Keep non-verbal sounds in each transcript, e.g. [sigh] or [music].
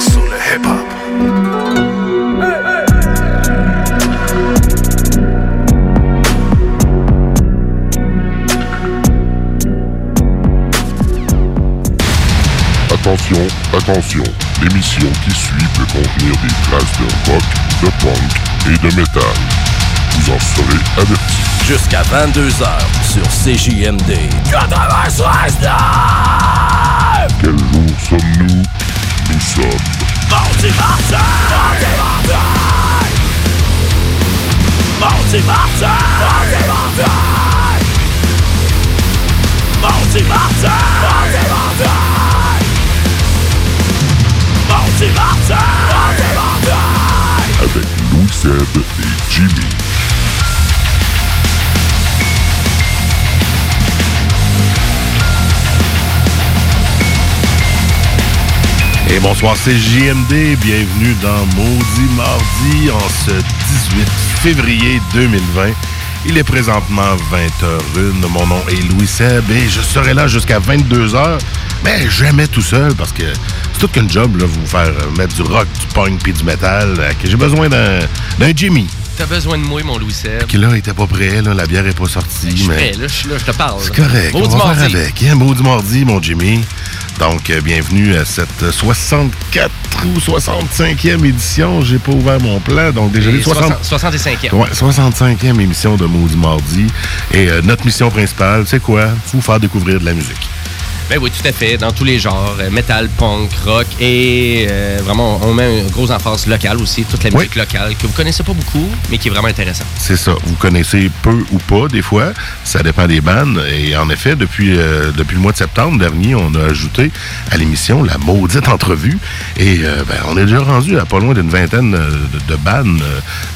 sur le hip-hop. Attention, attention, l'émission qui suit peut contenir des traces de rock, de punk et de métal. Vous en serez avertis. Jusqu'à 22h sur CJMD. 96 Quel jour sommes-nous Nous sommes Mardi Martin! Mardi Martin! Martin! Martin! Martin! Martin! Martin! avec Louis Seb Et bonsoir, c'est JMD. Bienvenue dans Maudit Mardi en ce 18 février 2020. Il est présentement 20h01. Mon nom est Louis Seb et je serai là jusqu'à 22h. Mais jamais tout seul parce que c'est tout qu'un job, là, vous faire mettre du rock, du punk puis du métal. que J'ai besoin d'un Jimmy. T'as besoin de moi, mon Louis Seb. Qui là, il était pas prêt, là, la bière est pas sortie. Je suis mais... prêt, là, je suis là, je te parle. C'est correct. On va faire mardi. avec. Hein, maudit mardi, mon Jimmy. Donc, euh, bienvenue à cette 64 ou 65e édition. J'ai pas ouvert mon plan, donc. Et 60... 65e. Ouais, 65e émission de Maudit Mardi. Et euh, notre mission principale, c'est quoi? Vous faire découvrir de la musique. Ben oui, tout à fait, dans tous les genres, euh, metal, punk, rock et euh, vraiment, on met un gros emphase locale aussi, toute la Oui. musique locale que vous connaissez pas beaucoup, mais qui est vraiment intéressante. C'est ça. Vous connaissez peu ou pas, des fois. Ça dépend des bandes. Et en effet, depuis, euh, depuis le mois de septembre dernier, on a ajouté à l'émission la maudite entrevue. Et euh, ben, on est déjà rendu à pas loin d'une vingtaine de, de bandes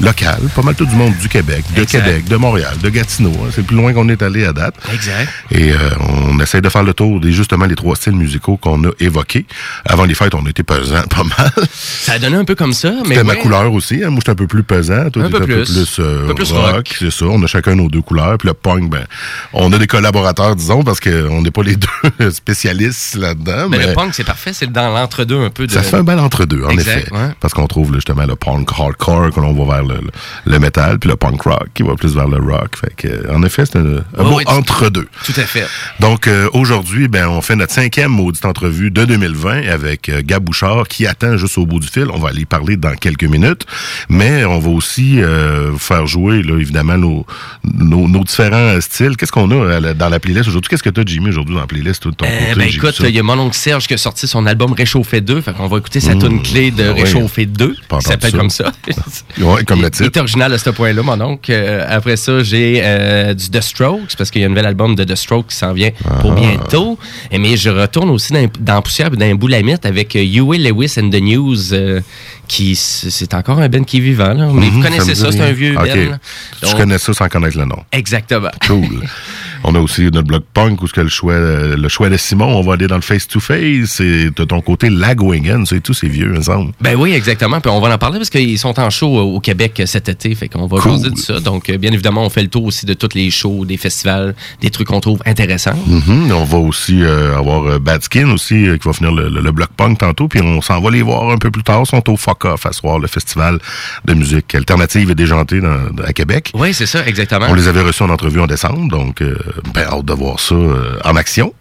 locales. Pas mal tout du monde du Québec, de Exact. Québec, de Montréal, de Gatineau. hein. C'est plus loin qu'on est allé à date. Exact. Et on essaie de faire le tour des justement les trois styles musicaux qu'on a évoqués. Avant les fêtes, on était pesant [laughs] pas mal. Ça a donné un peu comme ça. C'était ma couleur aussi. hein. Moi, j'étais un peu plus pesant. Toi, Un peu plus. euh, Un peu plus rock. rock. C'est ça. On a chacun nos deux couleurs. Puis le punk, ben, on a des collaborateurs, disons, parce qu'on n'est pas les [laughs] deux spécialistes là-dedans. Mais Mais, le punk, c'est parfait, c'est dans l'entre-deux un peu de. ça fait un bel entre-deux, en Exact, effet. ouais. Parce qu'on trouve justement le punk hardcore, que l'on va vers le, le, le métal, puis le punk rock, qui va plus vers le rock. Fait que, en effet, c'est un, un tout- entre-deux. Tout à fait. Donc euh, aujourd'hui, ben on fait notre cinquième maudite entrevue de 2020 avec euh, Gab Bouchard qui attend juste au bout du fil. On va aller y parler dans quelques minutes, mais on va aussi euh, faire jouer là évidemment nos nos, nos différents euh, styles. Qu'est-ce qu'on a la- dans la playlist aujourd'hui? Qu'est-ce que tu as Jimmy aujourd'hui dans la playlist de ton Euh, côté? ben écoute, ça. il y a mon oncle Serge qui a sorti son album Réchauffé 2. Fait qu'on va écouter sa Mmh. tune clé de Ah ouais. Réchauffé 2. Pas Qui s'appelle comme ça. [laughs] Ouais, comme le Il titre. est original à ce point-là, mon oncle. Euh, après ça, j'ai euh, du The Strokes, parce qu'il y a un nouvel album de The Strokes qui s'en vient pour Ah. bientôt. Et, mais je retourne aussi dans, dans Poussière et dans Boulamite avec euh, Huey Lewis and the News, euh, qui c'est encore un Ben qui est vivant. Là. Mais vous Mhm, connaissez me ça, c'est un vieux. Ben. Je connais ça sans connaître le nom. Exactement. Cool. [laughs] On a aussi notre blog punk où ce que le choix, euh, le choix de Simon, on va aller dans le face-to-face. C'est de ton côté Lagwagon, c'est tout, c'est vieux, il me semble. Ben oui, exactement. Puis on va en parler parce qu'ils sont en show au au Québec cet été. Fait qu'on va Cool. jaser de ça. Donc, euh, bien évidemment, on fait le tour aussi de tous les shows, des festivals, des trucs qu'on trouve intéressants. Mhm. On va aussi euh, avoir euh, Bad Skin aussi, euh, qui va finir le, le- le bloc punk tantôt. Puis on s'en va les voir un peu plus tard. Ils sont au Fuck Off à soir, le festival de musique alternative et déjantée dans- à Québec. Oui, c'est ça, exactement. On les avait reçus en entrevue en décembre, donc euh, ben, hâte de voir ça euh, en action.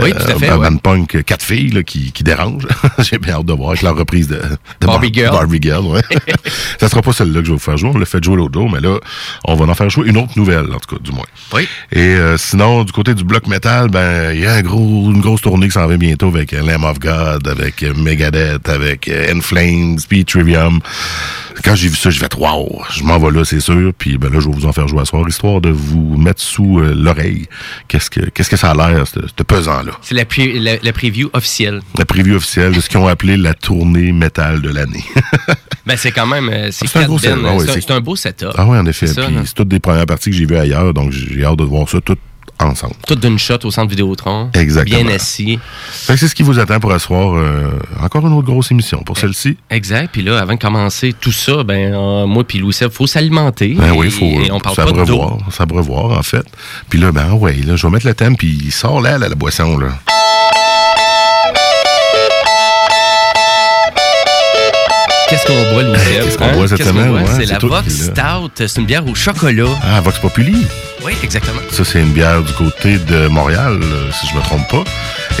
Oui, tout à fait, Un ouais. band punk, euh, quatre filles là, qui, qui dérangent. [laughs] J'ai bien hâte de voir avec la reprise de, de Barbie Girl. Barbie Girl, ouais. [laughs] ça sera pas celle-là que je vais vous faire jouer. On l'a fait jouer l'autre jour, mais là, on va en faire jouer une autre nouvelle, en tout cas, du moins. Oui. Et euh, sinon, du côté du bloc metal, ben il y a un gros, une grosse tournée qui s'en vient bientôt avec euh, Lamb of God, avec euh, Megadeth, avec euh, In Flames, puis Trivium. Quand j'ai vu ça, je vais wow, je m'en vais là, c'est sûr. Puis ben là, je vais vous en faire jouer à soir, histoire de vous mettre sous euh, l'oreille. Qu'est-ce que qu'est-ce que ça a l'air, ce ce pesant-là? C'est la, la, la preview officielle. La preview officielle de ce qu'ils ont appelé la tournée métal de l'année. [laughs] Ben, c'est quand même. euh, C'est C'est un ah ouais, un- beau setup. ah oui, en effet. Là. c'est toutes des premières parties que j'ai vues ailleurs, donc j'ai hâte de voir ça tout ensemble. Tout d'une shot au centre Vidéotron. Exactement. Bien assis. Fait que c'est ce qui vous attend pour asseoir euh, encore une autre grosse émission pour celle-ci. Exact. Puis là, avant de commencer tout ça, ben, euh, moi puis Louis il faut s'alimenter. Ben et, oui, il faut et on parle s'abreuvoir, en fait. Puis là, ben ouais, là, je vais mettre le thème, puis il sort là, là, la boisson, là. Qu'on boit, Louis Qu'est-ce qu'on boit cette Qu'est-ce qu'on semaine? boit? Ouais, c'est c'est la toi Vox qui. Stout. C'est une bière au chocolat. Ah, Vox Populi. Oui, exactement. Ça, c'est une bière du côté de Montréal, euh, si je me trompe pas.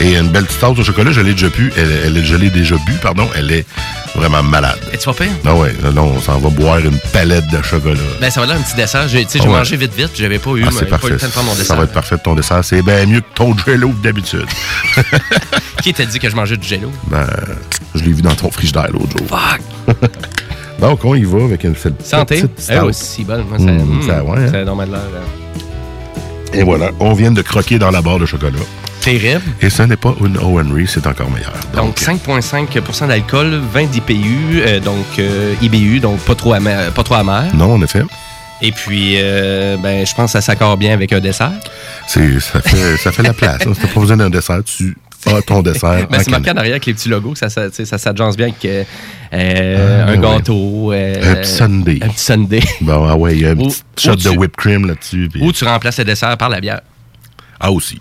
Et une belle stout au chocolat, je l'ai déjà bu. Elle, elle, est- je l'ai déjà bu, pardon. Elle est vraiment malade. Et tu vas pire? Ah ouais, là, là, on s'en va boire une palette de chocolat. Ben, ça va là un petit dessert. J'ai, tu sais, Ah j'ai ouais. mangé vite, vite, puis j'avais pas eu, Ah, pas eu le temps de faire mon Ça dessert. va être parfait ton dessert. C'est bien mieux que ton jello que d'habitude. [laughs] Qui t'a dit que je mangeais du jello? Ben, je l'ai vu dans ton frigidaire l'autre jour. Fuck! [laughs] Donc, on y va avec une Santé. petite Eh stout. aussi bonne. Moi, ça, Mm, mm, ça, ouais, hein? ça normalement l'air euh, Et voilà, on vient de croquer dans la barre de chocolat. terrible. Et ce n'est pas une O. Henry, c'est encore meilleur. Donc, 5,5% d'alcool, 20 d'IPU, euh, donc euh, IBU, donc pas trop amer. Pas trop amer. non, en effet. Et puis, euh, ben, je pense que ça s'accorde bien avec un dessert. C'est, ça, fait, ça fait la place. Hein. Si t'as pas besoin d'un dessert, tu ton dessert. Ben, en c'est marqué en arrière avec les petits logos, ça, ça, ça s'adjance bien avec euh, euh, Ah, un oui. gâteau. euh, Un petit sundae. Un petit sundae. [laughs] Bon, ah ouais, il y a un petit shot de whipped cream là-dessus. Ou tu remplaces le dessert par la bière. Ah, aussi.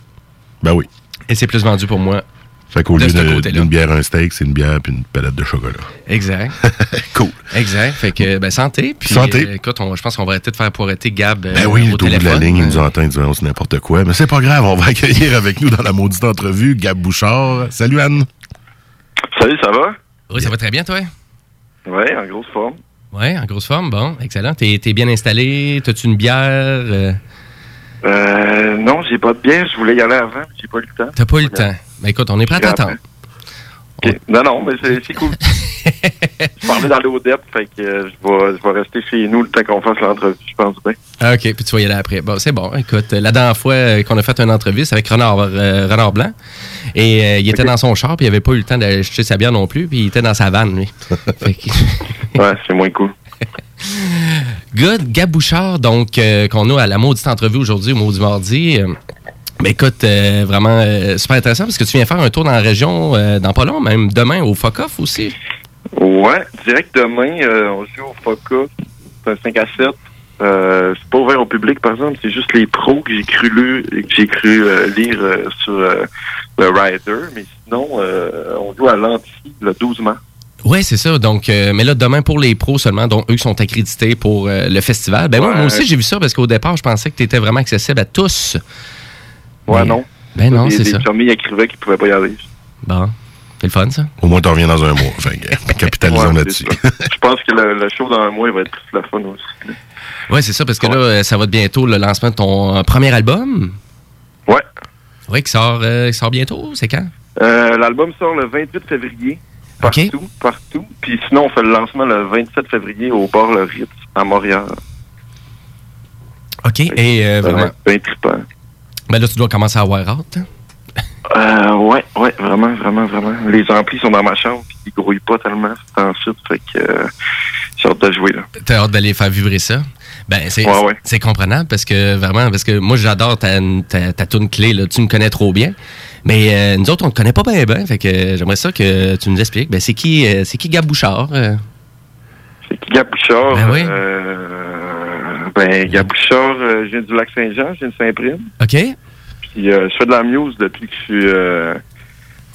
Ben oui. Et c'est plus vendu pour moi. Fait qu'au De lieu de- d'une bière, un steak, c'est une bière puis une palette de chocolat. Exact. [laughs] cool. exact. Fait que, ben, santé. Puis, Santé. euh, écoute, on- je pense qu'on va peut-être faire poireter Gab euh, Ben oui, il au est au bout de la ligne, il nous entend, il dit on, c'est n'importe quoi. Mais c'est pas grave, on va [laughs] accueillir avec nous dans la maudite entrevue Gab Bouchard. Salut Anne. Salut, ça va? Oui, ça va très bien, toi? Oui, en grosse forme. Oui, en grosse forme. Bon, excellent. T'es es bien installé? T'as-tu une bière? Euh, non, j'ai pas de bière. Je voulais y aller avant, mais j'ai pas eu le temps. T'as pas eu le temps. Ben écoute, on est prêt à t'attendre. OK. Non, non, mais c'est cool. [laughs] je parlais dans l'ODEP, fait que euh, je vais, je vais rester chez nous le temps qu'on fasse l'entrevue, je pense bien. Ah, OK, puis tu vas y aller après. Bon, c'est bon. Écoute, la dernière fois euh, qu'on a fait une entrevue, c'est avec Renard, euh, Renard Blanc. Et euh, il était dans son char, puis il avait pas eu le temps d'acheter sa bière non plus, puis il était dans sa vanne, lui. [laughs] que- Ouais, c'est moins cool. [laughs] Good, Gab Bouchard, donc, euh, qu'on a à la maudite entrevue aujourd'hui, au maudit mardi. Euh, ben écoute, euh, vraiment euh, super intéressant parce que tu viens faire un tour dans la région dans pas long, même demain au Fuck-Off aussi. Ouais, direct demain, on joue au FOCA. C'est un 5 à 7. Euh, c'est pas ouvert au public, par exemple. C'est juste les pros que j'ai cru, lu- que j'ai cru lire sur le Rider. Mais sinon, on joue à l'Anti le 12 mars. Ouais, c'est ça. Donc, euh, mais là, demain pour les pros seulement, donc eux qui sont accrédités pour euh, le festival. Ben moi, Ouais. moi aussi, j'ai vu ça parce qu'au départ, je pensais que tu étais vraiment accessible à tous. Ouais, Mais- non. Ben non, c'est les ça. chummies écrivaient qu'ils pouvaient pas y aller. Bon, c'est le fun, ça? Au moins, t'en reviens dans un mois. Fait que, [laughs] capitalisons Ouais, là-dessus. Je pense que le, le show dans un mois il va être plus la fun aussi. Ouais, c'est ça, parce que là, ça va être bientôt le lancement de ton euh, premier album? Ouais. Oui, qui sort, euh, qui sort bientôt. C'est quand? Euh, L'album sort le 28 février. Partout, partout. Puis sinon, on fait le lancement le 27 février au bar Le Ritz à Montréal. OK. Et euh, vraiment. bien trippant. Ben là, tu dois commencer à avoir hâte. hein? Euh, ouais, ouais, vraiment, vraiment, vraiment. Les amplis sont dans ma chambre, puis ils grouillent pas tellement, c'est ensuite, fait que euh, j'ai hâte de jouer, là. T'as hâte d'aller faire vibrer ça? Ben, c'est Ouais, ouais. c'est comprenable parce que vraiment, parce que moi, j'adore ta, ta, ta toune clé, là. Tu me connais trop bien. Mais euh, nous autres, on te connaît pas bien, bien. Fait que euh, j'aimerais ça que tu nous expliques. Ben, c'est qui, euh, c'est qui Gab Bouchard? euh? C'est qui Gabouchard? Ben oui. Euh, ben, Gabouchard, je viens du Lac-Saint-Jean, je viens de Saint-Prime. OK? Puis je fais de la muse depuis que je suis...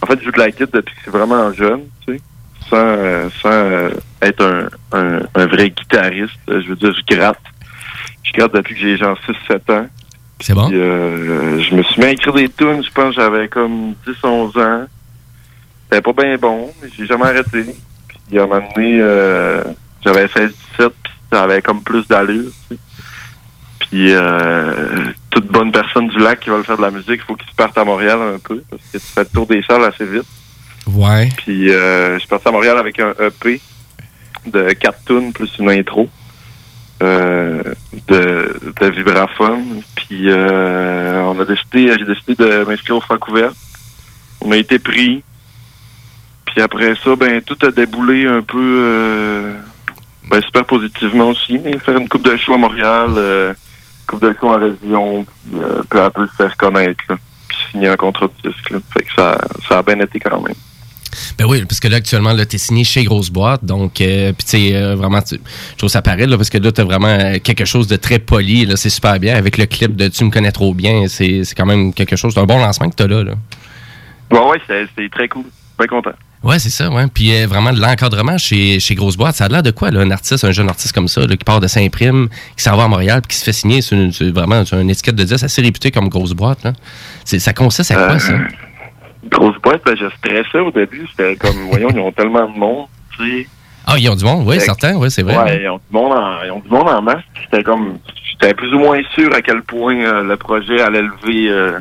en fait, je joue de la guitare depuis que je suis vraiment jeune, tu sais. Sans, sans être un, un, un vrai guitariste. Je veux dire, je gratte. Je gratte depuis que j'ai genre 6-7 ans. C'est bon? Puis, euh, je me suis mis à écrire des tunes, je pense que j'avais comme 10-11 ans. C'était pas bien bon, mais j'ai jamais arrêté. Puis à un moment donné, euh, j'avais 16-17, puis ça avait comme plus d'allure. tu sais. Puis euh, toute bonne personne du lac qui veut faire de la musique, il faut qu'il se parte à Montréal un peu, parce que tu fais le tour des salles assez vite. Ouais. Puis euh, je suis parti à Montréal avec un EP de 4 tunes plus une intro euh, de, de vibraphone. Puis euh, on a décidé, j'ai décidé de m'inscrire au Francouvert. On a été pris. Puis après ça, ben tout a déboulé un peu euh, ben, super positivement aussi. Faire une coupe de show à Montréal, euh, coupe de show en région, puis euh, peu à peu se faire connaître. Puis signer un contrat de disque. Fait que ça, ça a bien été quand même. Ben oui, parce que là, actuellement, là, t'es signé chez Grosse Boîte. Donc, euh, puis tu sais, euh, vraiment, tu- je trouve ça paraît, là, parce que là, t'as vraiment euh, quelque chose de très poli. Là, c'est super bien. Avec le clip de Tu me connais trop bien, c'est c'est quand même quelque chose. C'est un bon lancement que t'as là, là. Ouais, ouais, c'est c'est très cool. Bien content. Ouais, c'est ça, ouais. Puis euh, vraiment de l'encadrement chez, chez Grosse Boîte, ça a l'air de quoi, là, un artiste, un jeune artiste comme ça, là, qui part de Saint-Prime, qui s'en va à Montréal, puis qui se fait signer sur, une- sur vraiment sur une étiquette de 10 assez réputée comme Grosse Boîte. Là. C'est- Ça consiste à quoi, ça? Grosse boîte, ben, je stressais au début. C'était comme, voyons, ils ont tellement de monde, tu sais. Ah, ils ont du monde, oui, fait- certain, oui, c'est vrai. Ouais, ils ont du monde en, ils ont du monde en masse. C'était comme, j'étais plus ou moins sûr à quel point euh, le projet allait lever euh,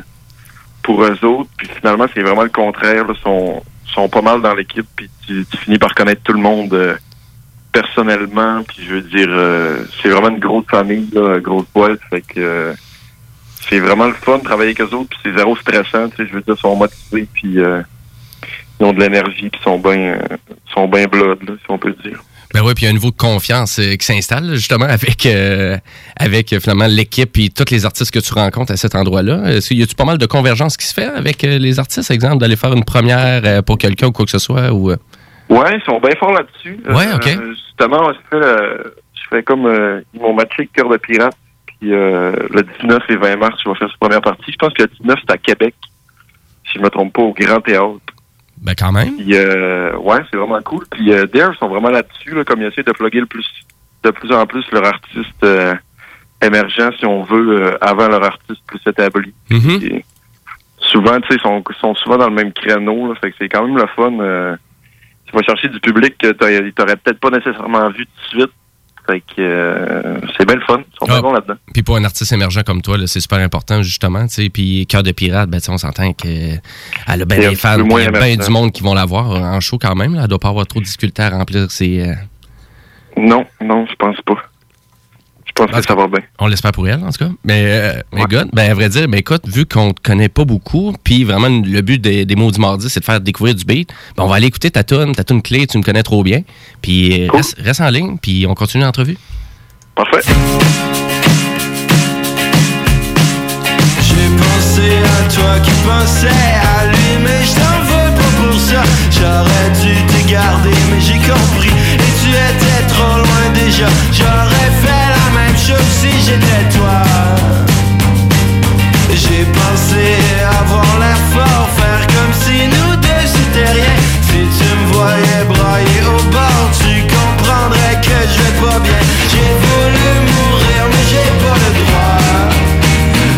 pour eux autres. Puis finalement, c'est vraiment le contraire. Ils sont, sont pas mal dans l'équipe. Puis tu, tu finis par connaître tout le monde euh, personnellement. Puis je veux dire, euh, c'est vraiment une grosse famille, là, grosse boîte. Fait que euh, c'est vraiment le fun de travailler avec eux autres. Puis c'est zéro stressant. Tu sais, je veux dire, ils sont motivés. Puis euh, ils ont de l'énergie. Puis ils sont bien, euh, sont bien blood, là, si on peut dire. Ben oui, puis il y a un niveau de confiance euh, qui s'installe justement avec euh, avec finalement l'équipe et tous les artistes que tu rencontres à cet endroit-là. Est-ce qu'il y a-tu pas mal de convergence qui se fait avec euh, les artistes, exemple, d'aller faire une première pour quelqu'un ou quoi que ce soit ou Ouais, ils sont bien forts là-dessus. Ouais, ok. justement, je fais, je fais comme ils m'ont matché avec Cœur de Pirate. Puis euh, le 19 et 20 mars, je vais faire cette première partie. Je pense que le 19, c'est à Québec. Si je me trompe pas, au Grand Théâtre. ben quand même. Puis euh, ouais, c'est vraiment cool. Puis euh, Dare sont vraiment là-dessus, là, comme ils essaient de plugger le plus de plus en plus leur artiste euh, émergent, si on veut, euh, avant leur artiste plus établi. Mhm. Puis, souvent, tu sais, ils sont, sont souvent dans le même créneau. Là, fait que c'est quand même le fun. Tu vas chercher du public que t'aurais peut-être pas nécessairement vu tout de suite. Fait que euh, c'est bien le fun. Ils sont Ah. bons là-dedans. Puis pour un artiste émergent comme toi, c'est super important justement. Puis Cœur de pirate, ben on s'entend que elle a bien des fans, moins bien du monde qui vont la voir en show quand même. Là. Elle doit pas avoir trop de difficultés à remplir ses. euh, Non, non, je pense pas. Je pense que ça va bien. On l'espère pour elle, en tout cas. Mais, euh, mais Ouais. God, ben, à vrai dire, ben, écoute, vu qu'on te connaît pas beaucoup, puis vraiment, le but des, des mots du mardi, c'est de faire découvrir du beat, ben, on va aller écouter ta tune, ta tune clé, tu me connais trop bien. Puis euh, Cool. reste, reste en ligne, puis on continue l'entrevue. Parfait. J'ai pensé à toi qui pensais à lui Mais je t'en veux pas pour ça J'aurais dû te garder mais j'ai compris Et tu étais trop loin déjà J'aurais fait même chose si j'étais toi. J'ai pensé avoir l'air fort Faire comme si nous deux c'était rien. Si tu me voyais brailler au bord Tu comprendrais que je vais pas bien. J'ai voulu mourir mais j'ai pas le droit.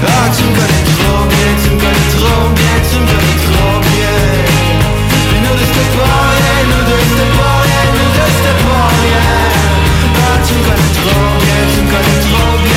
Ah, tu me connais trop bien, tu me connais trop bien, bien, tu me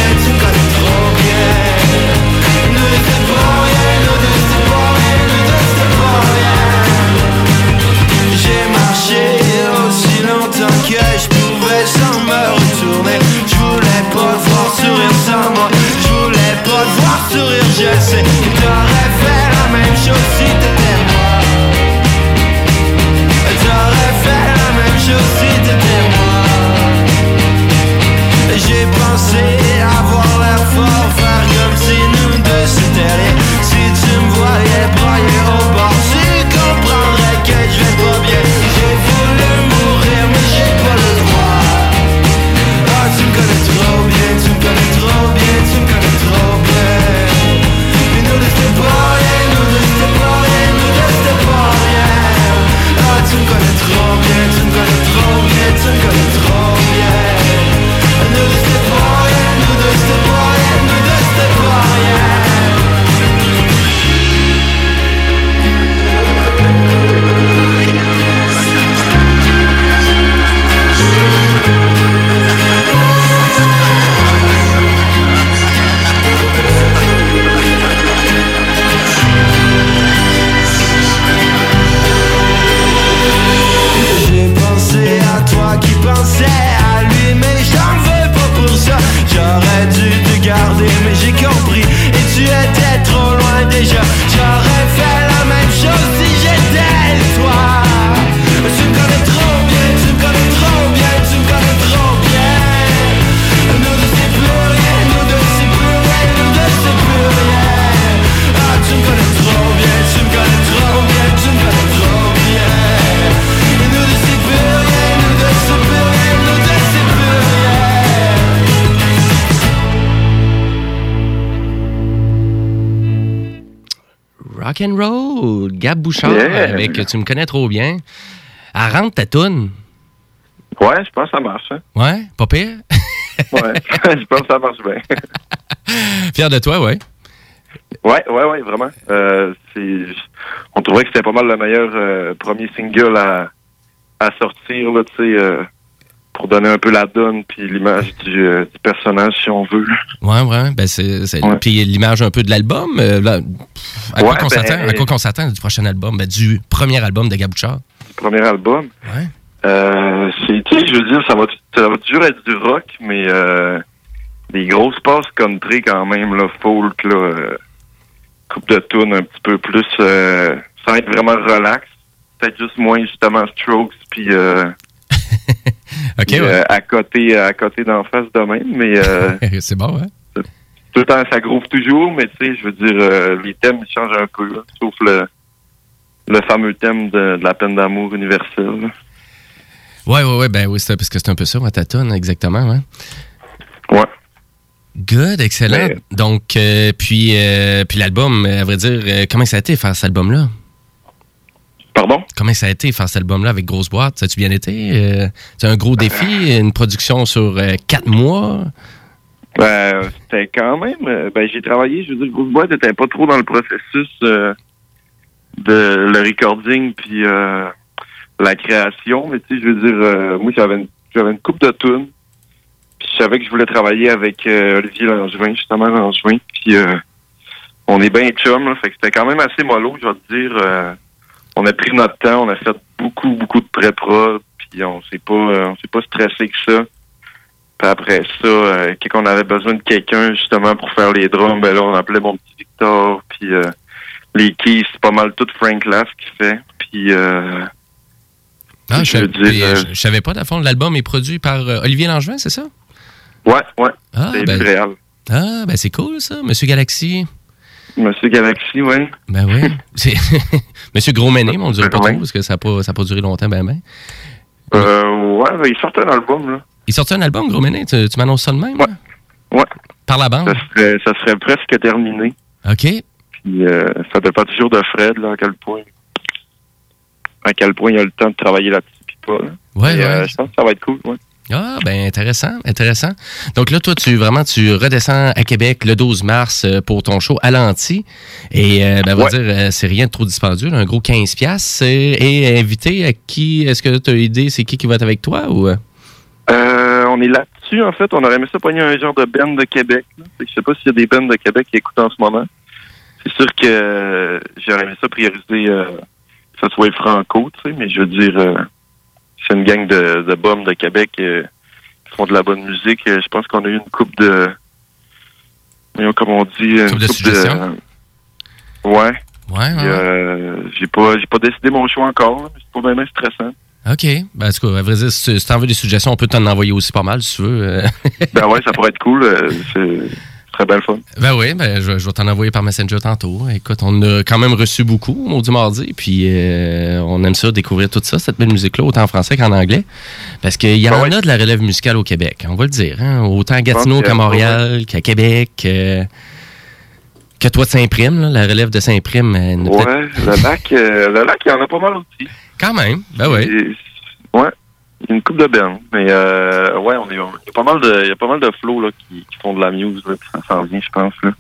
Rock and roll, Gab Bouchard Yeah. avec Tu me connais trop bien. Elle rentre ta toune. Ouais, je pense que ça marche. Hein? Ouais, pas pire. [laughs] Ouais, je pense que ça marche bien. [laughs] Fier de toi, ouais. Ouais, ouais, ouais, vraiment. Euh, on trouvait que c'était pas mal le meilleur euh, premier single à, à sortir, là, tu sais, euh, pour donner un peu la donne puis l'image du, euh, du personnage, si on veut. Ouais, ouais. Ben, c'est, Ouais. Puis l'image un peu de l'album. euh, à, quoi ben- s'attend, à quoi qu'on s'attend du prochain album? Ben, du premier album de Gabouchard. Le premier album? Ouais. Euh, c'est, je veux dire, ça va, ça va toujours être du rock, mais euh, des grosses passes country quand même, là, folk, là, coupe de tunes un petit peu plus, euh, sans être vraiment relax. Peut-être juste moins, justement, strokes, puis [laughs] [laughs] OK, euh, puis, ouais. euh, à côté, à côté d'en face de même, mais euh, [laughs] c'est bon, hein? tout le temps, ça groove toujours, mais tu sais, je veux dire, euh, les thèmes ils changent un peu, là, sauf le, le fameux thème de, de la peine d'amour universelle. là. Ouais, ouais, ouais. Ben oui, c'est, parce que c'est un peu ça, ouais, ta toune, exactement, ouais. Ouais. Good, excellent. Donc, euh, puis, euh, puis l'album, à vrai dire, euh, comment ça a été faire cet album-là? Pardon? Comment ça a été faire cet album-là avec grosse boîte? Ça a-tu bien été? Euh, c'est un gros défi, une production sur euh, quatre mois? Ben, c'était quand même. euh, Ben, j'ai travaillé. Je veux dire, Grosse Boîte n'était pas trop dans le processus euh, de le recording puis la création. Mais tu sais, je veux dire, euh, moi, j'avais une, j'avais une coupe de tunes. Puis je savais que je voulais travailler avec Olivier Langevin, justement Langevin. Puis euh, on est bien chum, là, fait que c'était quand même assez mollo, je vais te dire. On a pris notre temps, on a fait beaucoup, beaucoup de pré-pro, puis on s'est pas, euh, on s'est pas stressé que ça. Puis après ça, euh, quand on avait besoin de quelqu'un justement pour faire les drums, ben là on appelait mon petit Victor, puis euh, les keys, c'est pas mal tout Frank Lass qui fait. Puis euh, Ah, je, Je savais pas, fond, l'album est produit par Olivier Langevin, c'est ça? ouais, ouais, Ah, c'est ben, ah, ben c'est cool, ça. Monsieur Galaxy. Monsieur Galaxy, ouais. Ben oui. [laughs] C'est [laughs] Monsieur Gros Méné, mais on ne dirait pas trop parce que ça n'a pas, ça a pas duré longtemps, ben ben. Euh, ouais, ben, il sort un album, là. Il sortit un album, Gros Méné? Tu, tu m'annonces ça de même? Ouais. là? Ouais. Par la bande? Ça serait, ça serait presque terminé. OK. Puis euh, ça dépend toujours de Fred, là, à quel point. À quel point il a le temps de travailler là-dessus, puis pas. là. Ouais, Mais, ouais. euh, je pense que ça va être cool, ouais. Ah, ben intéressant, intéressant. Donc là, toi, tu vraiment, tu redescends à Québec le 12 mars euh, pour ton show à l'anti. Et euh, ben, on va Ouais. dire, euh, c'est rien de trop dispendieux, là, un gros 15 piastres. Et, et invité à qui, est-ce que tu as idée, c'est qui qui va être avec toi ou... euh? On est là-dessus, en fait. On aurait aimé ça pogner un genre de band de Québec. Je sais pas s'il y a des bands de Québec qui écoutent en ce moment. C'est sûr que j'aurais aimé ça prioriser euh, que ça soit franco, tu sais, mais je veux dire, euh, c'est une gang de, de bums de Québec euh, qui font de la bonne musique. Euh, Je pense qu'on a eu une coupe de... Comme on dit, une Coupe de suggestions? ouais. Ouais, ouais. euh, j'ai pas j'ai pas décidé mon choix encore, c'est pas vraiment stressant. OK. Ben, en tout cas, à vrai dire, si tu t'en veux des suggestions, on peut t'en envoyer aussi pas mal, si tu veux. ben ouais, ça pourrait être cool. c'est très belle fun. Ben oui, ben, je, je vais t'en envoyer par Messenger tantôt. Écoute, on a quand même reçu beaucoup, Maudit Mardi, puis euh, on aime ça, découvrir tout ça, cette belle musique-là, autant en français qu'en anglais. Parce qu'il y en Ben ouais. a de la relève musicale au Québec, on va le dire. hein. Autant à Gatineau qu'à Montréal, qu'à Québec, euh, que toi de Saint-Prime, la relève de Saint-Prime. euh, Ouais, le lac, euh, le lac, il y en a pas mal aussi. Quand même, ben oui. Ouais, une coupe de bennes. Mais euh, ouais, on est, il y a pas mal de, il y a pas mal de flots là, qui, qui font de la muse. Là, ça s'en vient, je pense. Là.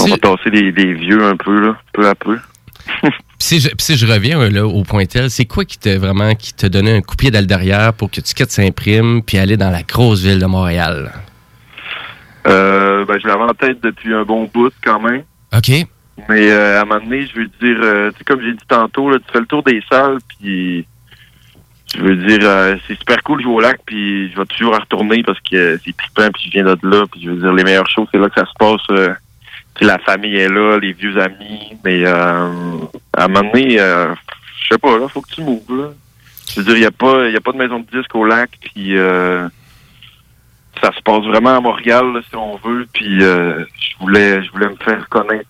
On va tasser des, des vieux un peu, là, peu à peu. [laughs] Puis si, je, si je reviens euh, là, au point tel, c'est quoi qui t'a vraiment qui t'a donné un coup de pied dans le derrière pour que tu quittes Saint-Prime puis aller dans la grosse ville de Montréal? Euh, ben, je l'avais en tête depuis un bon bout quand même. OK. Mais euh, à un moment donné, je veux dire, euh, tu sais, comme j'ai dit tantôt, là, tu fais le tour des salles, puis je veux dire, euh, c'est super cool de jouer au lac, puis je vais toujours y retourner parce que c'est trippant, puis je viens de là, puis je veux dire, les meilleures choses, c'est là que ça se passe. euh, la famille est là, les vieux amis, mais euh, à un moment donné, euh, je sais pas, là, faut que tu mouves, là. Je veux dire, il n'y a, pas- y a pas de maison de disque au lac, puis euh, ça se passe vraiment à Montréal, là, si on veut, puis euh, je voulais je voulais me faire connaître.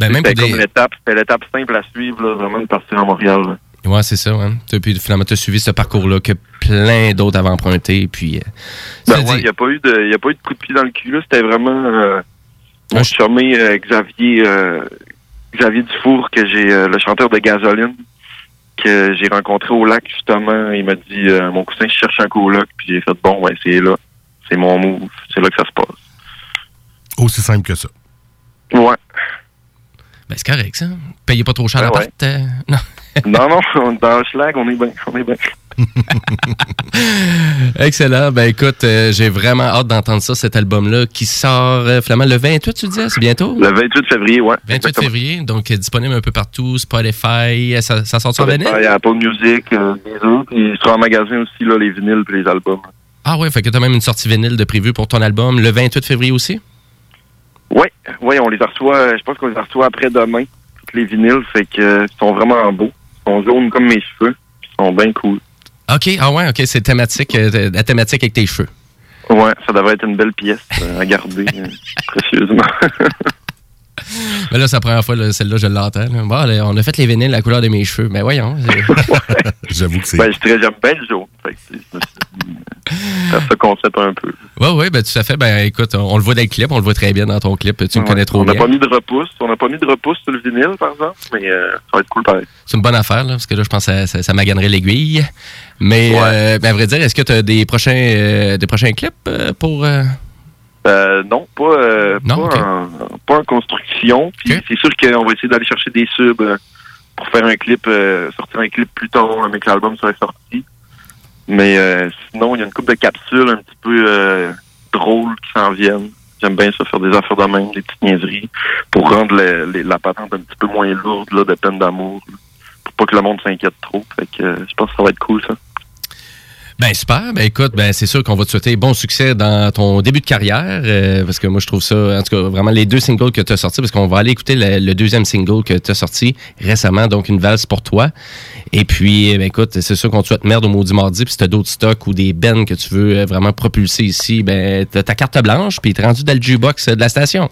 Ben, C'était des... comme l'étape, c'était l'étape simple à suivre, là, vraiment de partir à Montréal. là. Ouais, c'est ça. Hein. Puis finalement, tu as suivi ce parcours-là que plein d'autres avaient emprunté. Puis, euh, Ben ouais, il n'y a pas eu de, il y a pas eu de coup de pied dans le cul, là. C'était vraiment, euh, mon Ah, je- chumé, euh, Xavier, euh, Xavier Dufour, que j'ai, euh, le chanteur de Gasoline, que j'ai rencontré au lac, justement. Il m'a dit, euh, mon cousin, je cherche un coloc. Puis j'ai fait, bon, ouais, c'est là. C'est mon move. C'est là que ça se passe. Aussi simple que ça. Ouais. Ben, c'est correct, ça. Payez pas trop cher Ouais, l'appart. euh, non. [laughs] non, non, on est dans le schlag, on est bien. On est bien. [laughs] Excellent. Ben, écoute, euh, j'ai vraiment hâte d'entendre ça, cet album-là, qui sort, euh, Flamand, le 28, tu disais? C'est bientôt? Le 28 février, ouais. 28 Exactement. février, donc euh, disponible un peu partout, Spotify. euh, Ça, ça sort sur vinyle? Apple Music, il sera en magasin aussi, là, les vinyles puis les albums. Ah ouais, fait que t'as même une sortie vinyle de prévu pour ton album le 28 février aussi? Oui, ouais, on les reçoit, je pense qu'on les reçoit après-demain, tous les vinyles, fait que sont vraiment beaux. Sont jaunes comme mes cheveux, puis ils sont bien cool. OK, ah ouais, OK, c'est thématique, euh, la thématique avec tes cheveux. Ouais, ça devrait être une belle pièce euh, à garder euh, [laughs] précieusement. [laughs] [laughs] Mais là, c'est la première fois, là, celle-là, je l'entends. Bon, là, on a fait les vinyles la couleur de mes cheveux. Mais voyons. [laughs] J'avoue que c'est. ben, je j'aime bien le euh, faire ce concept un peu. Ouais, ouais, ben tout à fait. Ben écoute, on, on le voit dans le clip, on le voit très bien dans ton clip. Tu me connais trop on n'a bien. pas mis de repousse. On n'a pas mis de repousse sur le vinyle, par exemple, mais euh, ça va être cool pareil. C'est une bonne affaire, là, parce que là, je pense que ça, ça, ça maganerait l'aiguille. Mais, Ouais. euh, ben, à vrai dire, est-ce que tu as des prochains, euh, des prochains clips euh, pour. Euh, non, pas, euh, Non, pas, en, pas en construction. Puis c'est sûr qu'on va essayer d'aller chercher des subs euh, pour faire un clip, euh, sortir un clip plus tard, avec l'album serait sorti. Mais euh, sinon, il y a une couple de capsules un petit peu euh, drôles qui s'en viennent. J'aime bien ça, faire des affaires de même, des petites niaiseries, pour rendre le- la patente un petit peu moins lourde là, de peine d'amour. Pour pas que le monde s'inquiète trop. Fait que je pense que ça va être cool, ça. Ben super, ben écoute, ben c'est sûr qu'on va te souhaiter bon succès dans ton début de carrière, euh, parce que moi je trouve ça, en tout cas vraiment les deux singles que tu as sortis, parce qu'on va aller écouter le, deuxième single que tu as sorti récemment, donc une valse pour toi. Et puis, ben écoute, c'est sûr qu'on te souhaite merde au maudit mardi, puis si t'as d'autres stocks ou des bennes que tu veux euh, vraiment propulser ici, ben t'as ta carte blanche, puis t'es rendu dans le jukebox de la station.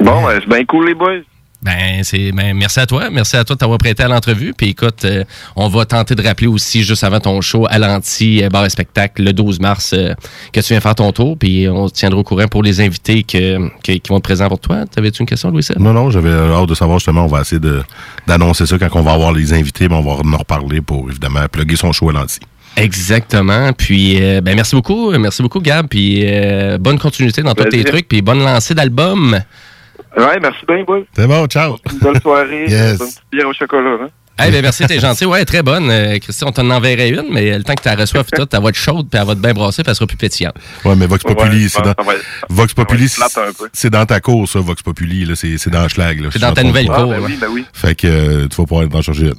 Bon, ben, c'est bien cool, les boys. Ben, c'est ben, merci à toi. Merci à toi de t'avoir prêté à l'entrevue. Puis écoute, euh, on va tenter de rappeler aussi juste avant ton show à l'anti euh, bar et spectacle le 12 mars euh, que tu viens faire ton tour. Puis on te tiendra au courant pour les invités que, que- qui vont être présents pour toi. T'avais-tu une question, Louis? Non, non, j'avais hâte de savoir justement, on va essayer de- d'annoncer ça quand on va avoir les invités, mais on va en reparler pour évidemment plugger son show à l'anti. Exactement. Puis euh, ben merci beaucoup, merci beaucoup Gab. Puis euh, bonne continuité dans tous tes trucs. Puis bonne lancée d'album. Ouais, merci bien, boys. C'est bon, ciao! Une belle soirée. [laughs] Yes. Bonne petite bière au chocolat. Hein? Eh ben merci, t'es gentil. Ouais, très bonne. Euh, Christy, on t'en enverrait une, mais le temps que tu la reçoives, tout, elle va être chaude, puis elle va te bien brasser, puis elle sera plus pétillante. Ouais, mais Vox Populi, Ouais, c'est dans, va être- Vox Populi, être c'est dans ta cour, ça, Vox Populi, là, c'est c'est dans Schlag. là, C'est dans ta nouvelle trompe Ah, cour. ben oui, ben oui. Fait que euh, tu vas pouvoir en chercher une.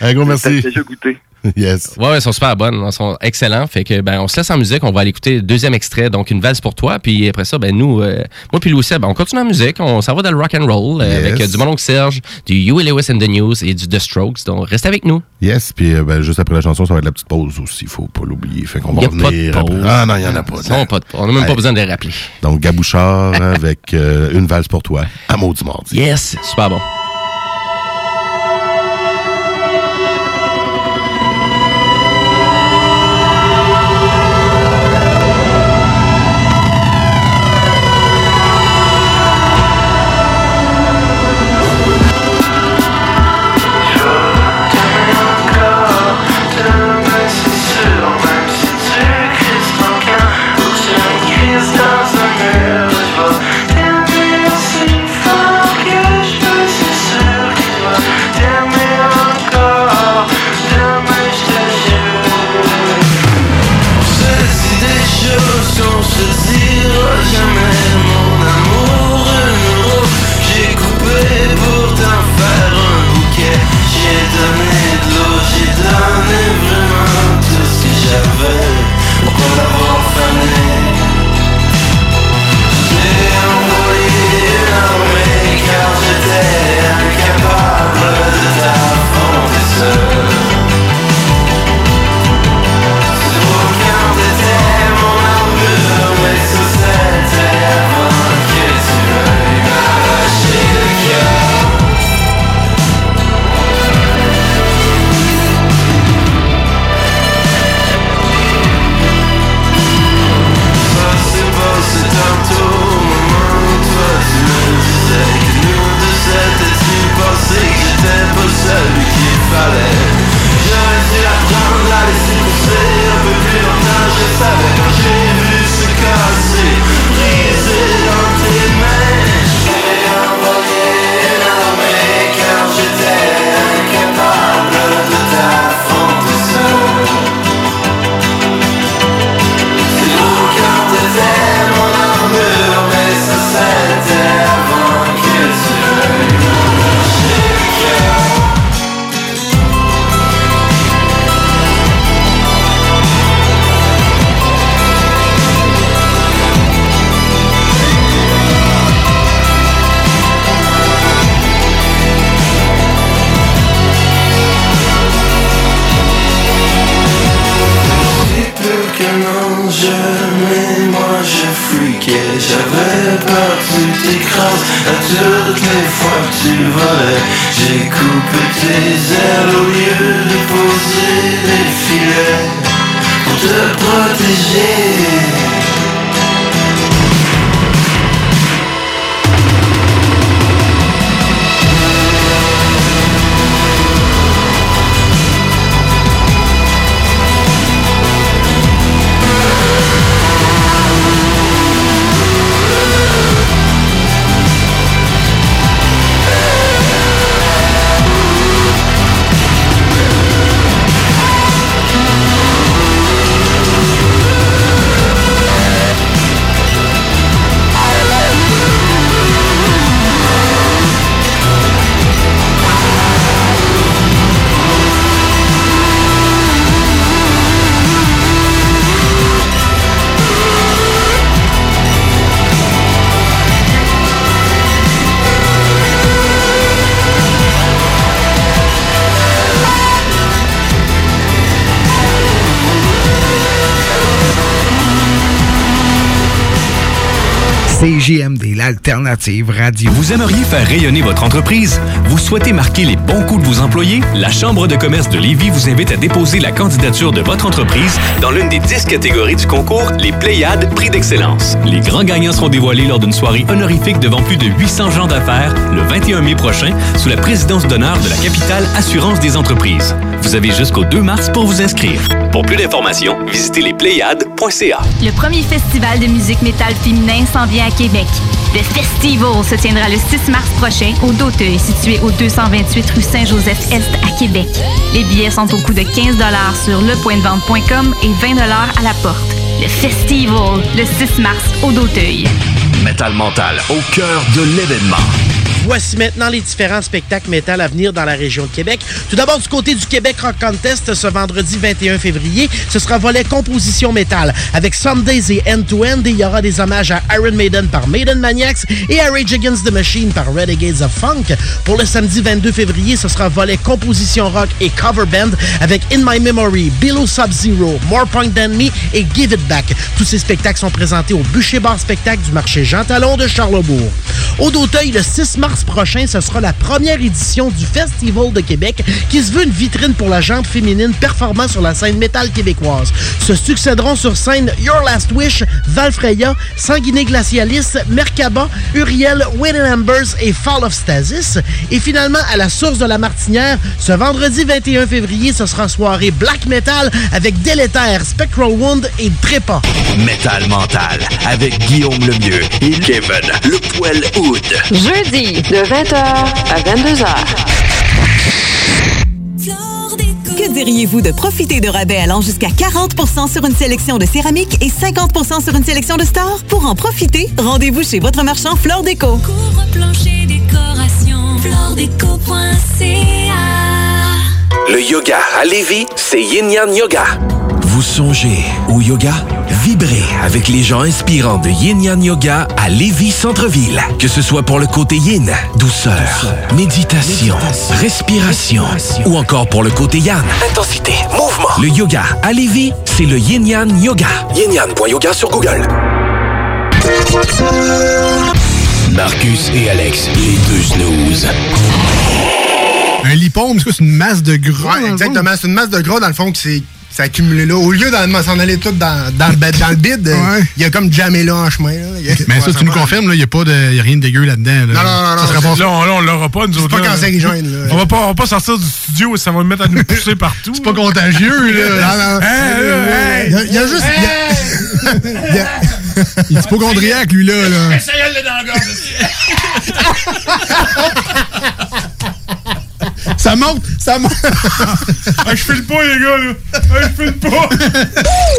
Un gros J'ai merci. déjà goûté. [laughs] Yes. Ouais, elles sont super bonnes, elles sont excellents. Fait que ben on se laisse en musique, on va aller écouter le deuxième extrait, donc une valse pour toi. Puis après ça, ben nous, euh, moi puis Louis Seb, on continue en musique, on s'en va dans le rock and roll euh, Yes. avec euh, du Mononcle Serge, du Huey Lewis and the News et du The Strokes. Donc reste avec nous. Yes, puis euh, ben, juste après la chanson, ça va être la petite pause aussi, faut pas l'oublier. Fait qu'on va revenir. après. Ah non, il y en a pas. Non, pas de- on n'a même pas besoin de les rappeler. Donc, Gabouchard [laughs] avec une valse pour toi, à Maudit Mardi. Yes, super bon. CJMD, l'alternative radio. Vous aimeriez faire rayonner votre entreprise? Vous souhaitez marquer les bons coups de vos employés? La Chambre de commerce de Lévis vous invite à déposer la candidature de votre entreprise dans l'une des 10 catégories du concours Les Pléiades Prix d'Excellence. Les grands gagnants seront dévoilés lors d'une soirée honorifique devant plus de 800 gens d'affaires le 21 mai prochain sous la présidence d'honneur de la capitale Assurance des entreprises. Vous avez jusqu'au 2 mars pour vous inscrire. Pour plus d'informations, visitez lespléiades.ca. Le premier festival de musique métal féminin s'en vient à Québec. Le Festival se tiendra le 6 mars prochain au Doteuil, situé au 228 rue Saint-Joseph-Est à Québec. Les billets sont au coût de 15 sur lepointdevente.com et 20 à la porte. Le Festival, le 6 mars au Doteuil. Metal Mental, au cœur de l'événement. Voici maintenant les différents spectacles métal à venir dans la région de Québec. Tout d'abord, du côté du Québec Rock Contest, ce vendredi 21 février, ce sera volet composition métal. Avec Sundays et End to End, il y aura des hommages à Iron Maiden par Maiden Maniacs et à Rage Against the Machine par Renegades of Funk. Pour le samedi 22 février, ce sera volet composition rock et cover band avec In My Memory, Below Sub-Zero, More Punk Than Me et Give It Back. Tous ces spectacles sont présentés au Bûcher Bar Spectacle du marché Jean Talon de Charlebourg. Au le 6 mars prochain, ce sera la première édition du Festival de Québec qui se veut une vitrine pour la jante féminine performant sur la scène métal québécoise. Se succéderont sur scène Your Last Wish, Valfreya, Sanguiné Glacialis, Merkaba, Uriel, Wayne Ambers et Fall of Stasis. Et finalement, à la source de la Martinière, ce vendredi 21 février, ce sera soirée black metal avec Délétère, Spectral Wound et Trépas. Metal Mental, avec Guillaume Lemieux et Kevin Le Poil Hood. Jeudi, de 20h à 22h. Que diriez-vous de profiter de rabais allant jusqu'à 40% sur une sélection de céramique et 50% sur une sélection de stores? Pour en profiter, rendez-vous chez votre marchand Flore Déco. Décoration, floredeco.ca Le yoga à Lévis, c'est Yin Yang Yoga. Vous songez au yoga? Vibrez avec les gens inspirants de Yin Yang Yoga à Lévis Centre-Ville. Que ce soit pour le côté yin, douceur, méditation, respiration, ou encore pour le côté yang, intensité, mouvement. Le yoga à Lévis, c'est le Yin Yang Yoga. Yin Yang.yoga sur Google. Marcus et Alex, les deux snooze. Un lipome, c'est quoi? C'est une masse de gras. Ouais, exactement. C'est une masse de gras, dans le fond, qui s'est s'est accumulé là. Au lieu d'en s'en aller tout dans, dans, le, bed- dans le bide, euh, il y a comme jamais là en chemin. là. A- Mais ça, tu nous confirmes, il n'y a, pas de- y a rien de dégueu là-dedans. là. Non, non, non, Ça non, serait c'est- pas Là, on, là, on l'aura pas, nous C'est autres. pas là. cancérigène, là. On va pas, on va pas sortir du studio et ça va nous mettre à nous pousser partout. [laughs] C'est pas contagieux, là. Non, non. Hey, Il y a- il y a juste- il y a- [laughs] il est hypochondriaque, lui, là. là. [laughs] Ça monte, ça monte. [laughs] Ah, je file pas, les gars, là. Ah, je file pas.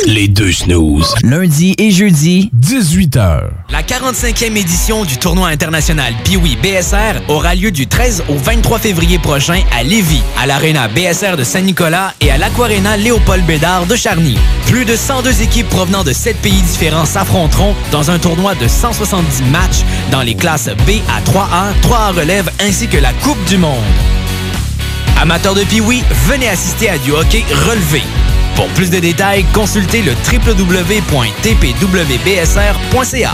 Les deux snooze. Lundi et jeudi, 18h. La 45e édition du tournoi international Piwi BSR aura lieu du 13 au 23 février prochain à Lévis, à l'Arena BSR de Saint-Nicolas et à l'Aquarena Léopold Bédard de Charny. Plus de 102 équipes provenant de 7 pays différents s'affronteront dans un tournoi de 170 matchs dans les classes B à 3A, 3A relève ainsi que la Coupe du Monde. Amateurs de Piwi, venez assister à du hockey relevé. Pour plus de détails, consultez le www.tpwbsr.ca.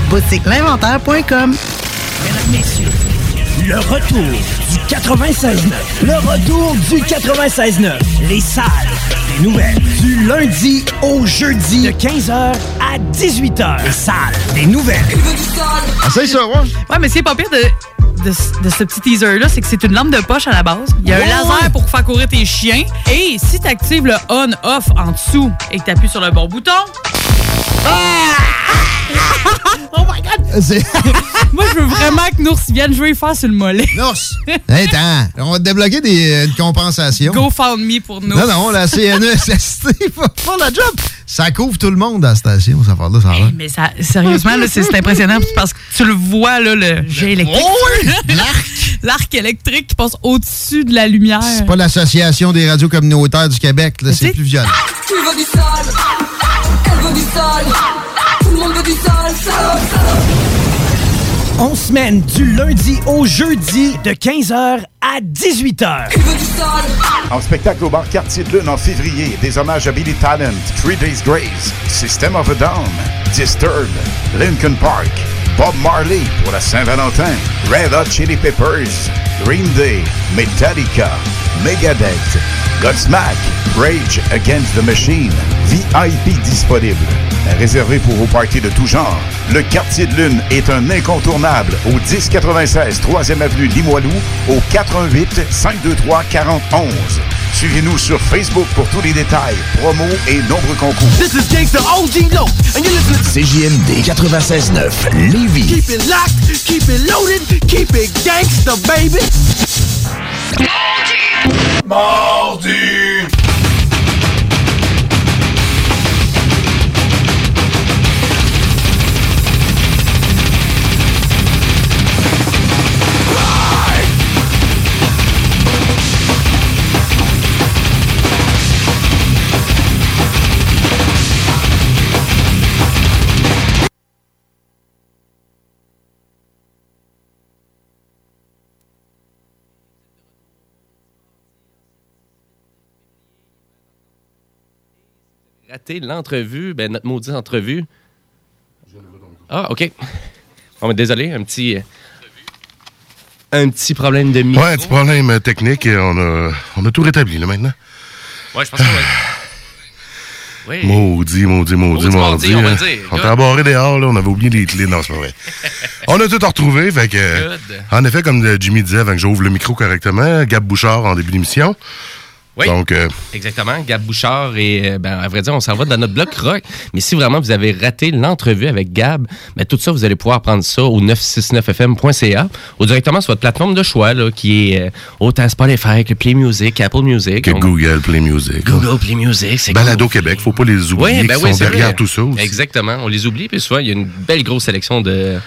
www.boutiquelinventaire.com. Mesdames, messieurs, le retour du 96.9. Le retour du 96.9. Les salles des nouvelles. Du lundi au jeudi. De 15h à 18h. Les salles des nouvelles. Essaye ça, ouais. Ouais, mais c'est pas pire de, de, de ce petit teaser-là, c'est que c'est une lampe de poche à la base. Il y a un laser pour faire courir tes chiens. Et si tu actives le on-off en dessous et que tu appuies sur le bon bouton. [laughs] oh my god! [laughs] Moi, je veux vraiment que Nours vienne jouer faire sur le mollet. Nours! [laughs] Hey, attends, on va te débloquer des, euh, une compensation. Go found me pour nous. Non, non, la CNESST va faire la job. Ça couvre tout le monde à la station, ça fait là, ça a l'air. Mais ça, sérieusement, c'est impressionnant parce que tu le vois, là, le jet électrique. L'arc! L'arc électrique qui passe au-dessus de la lumière. C'est pas l'Association des radios communautaires du Québec, là, c'est plus violent. Tu veux du sol, elle veut du sol, tout le monde veut du sol, On semaine du lundi au jeudi de 15h à 18h. En spectacle au bar Quartier de Lune en février, des hommages à Billy Talent, Three Days Grace, System of a Down, Disturbed, Linkin Park, Bob Marley pour la Saint-Valentin, Red Hot Chili Peppers, Green Day, Metallica, Megadeth, Godsmack, Rage Against the Machine, VIP disponible. Réservé pour vos parties de tout genre, le Quartier de Lune est un incontournable au 1096 3e avenue Limoilou au 88 523 4011. Suivez-nous sur Facebook pour tous les détails, promos et nombreux concours. This is Gangsta OG Low, and you're listening CJMD 96.9 Lévis. Keep it locked, keep it loaded, keep it gangsta, baby. Mardi! L'entrevue, ben, notre maudite entrevue. Ah, OK. [laughs] Bon, mais désolé, un petit. euh, Un petit problème de micro. Ouais, un petit problème euh, technique et on a, on a tout rétabli là maintenant. Ouais, je pense que. [sighs] Oui. Maudit, maudit, maudit, Maudit on hein. On embarré dehors, là, on avait oublié les clés. Non, c'est pas vrai. [laughs] on a tout retrouvé, fait que. Good. En effet, comme euh, Jimmy disait, avant que j'ouvre le micro correctement, Gab Bouchard en début d'émission. Oui. Donc, euh, Exactement. Gab Bouchard et, euh, ben, à vrai dire, on s'en va dans notre bloc rock. Mais si vraiment vous avez raté l'entrevue avec Gab, ben, tout ça, vous allez pouvoir prendre ça au 969fm.ca ou directement sur votre plateforme de choix, là, qui est euh, autant Spotify que Play Music, Apple Music. que Donc, Google Play Music. Google Play Music, c'est Balado Québec, faut pas les oublier, Oui, ben qui oui, sont c'est derrière vrai. tout ça aussi. Exactement. On les oublie, puis souvent, il y a une belle grosse sélection de,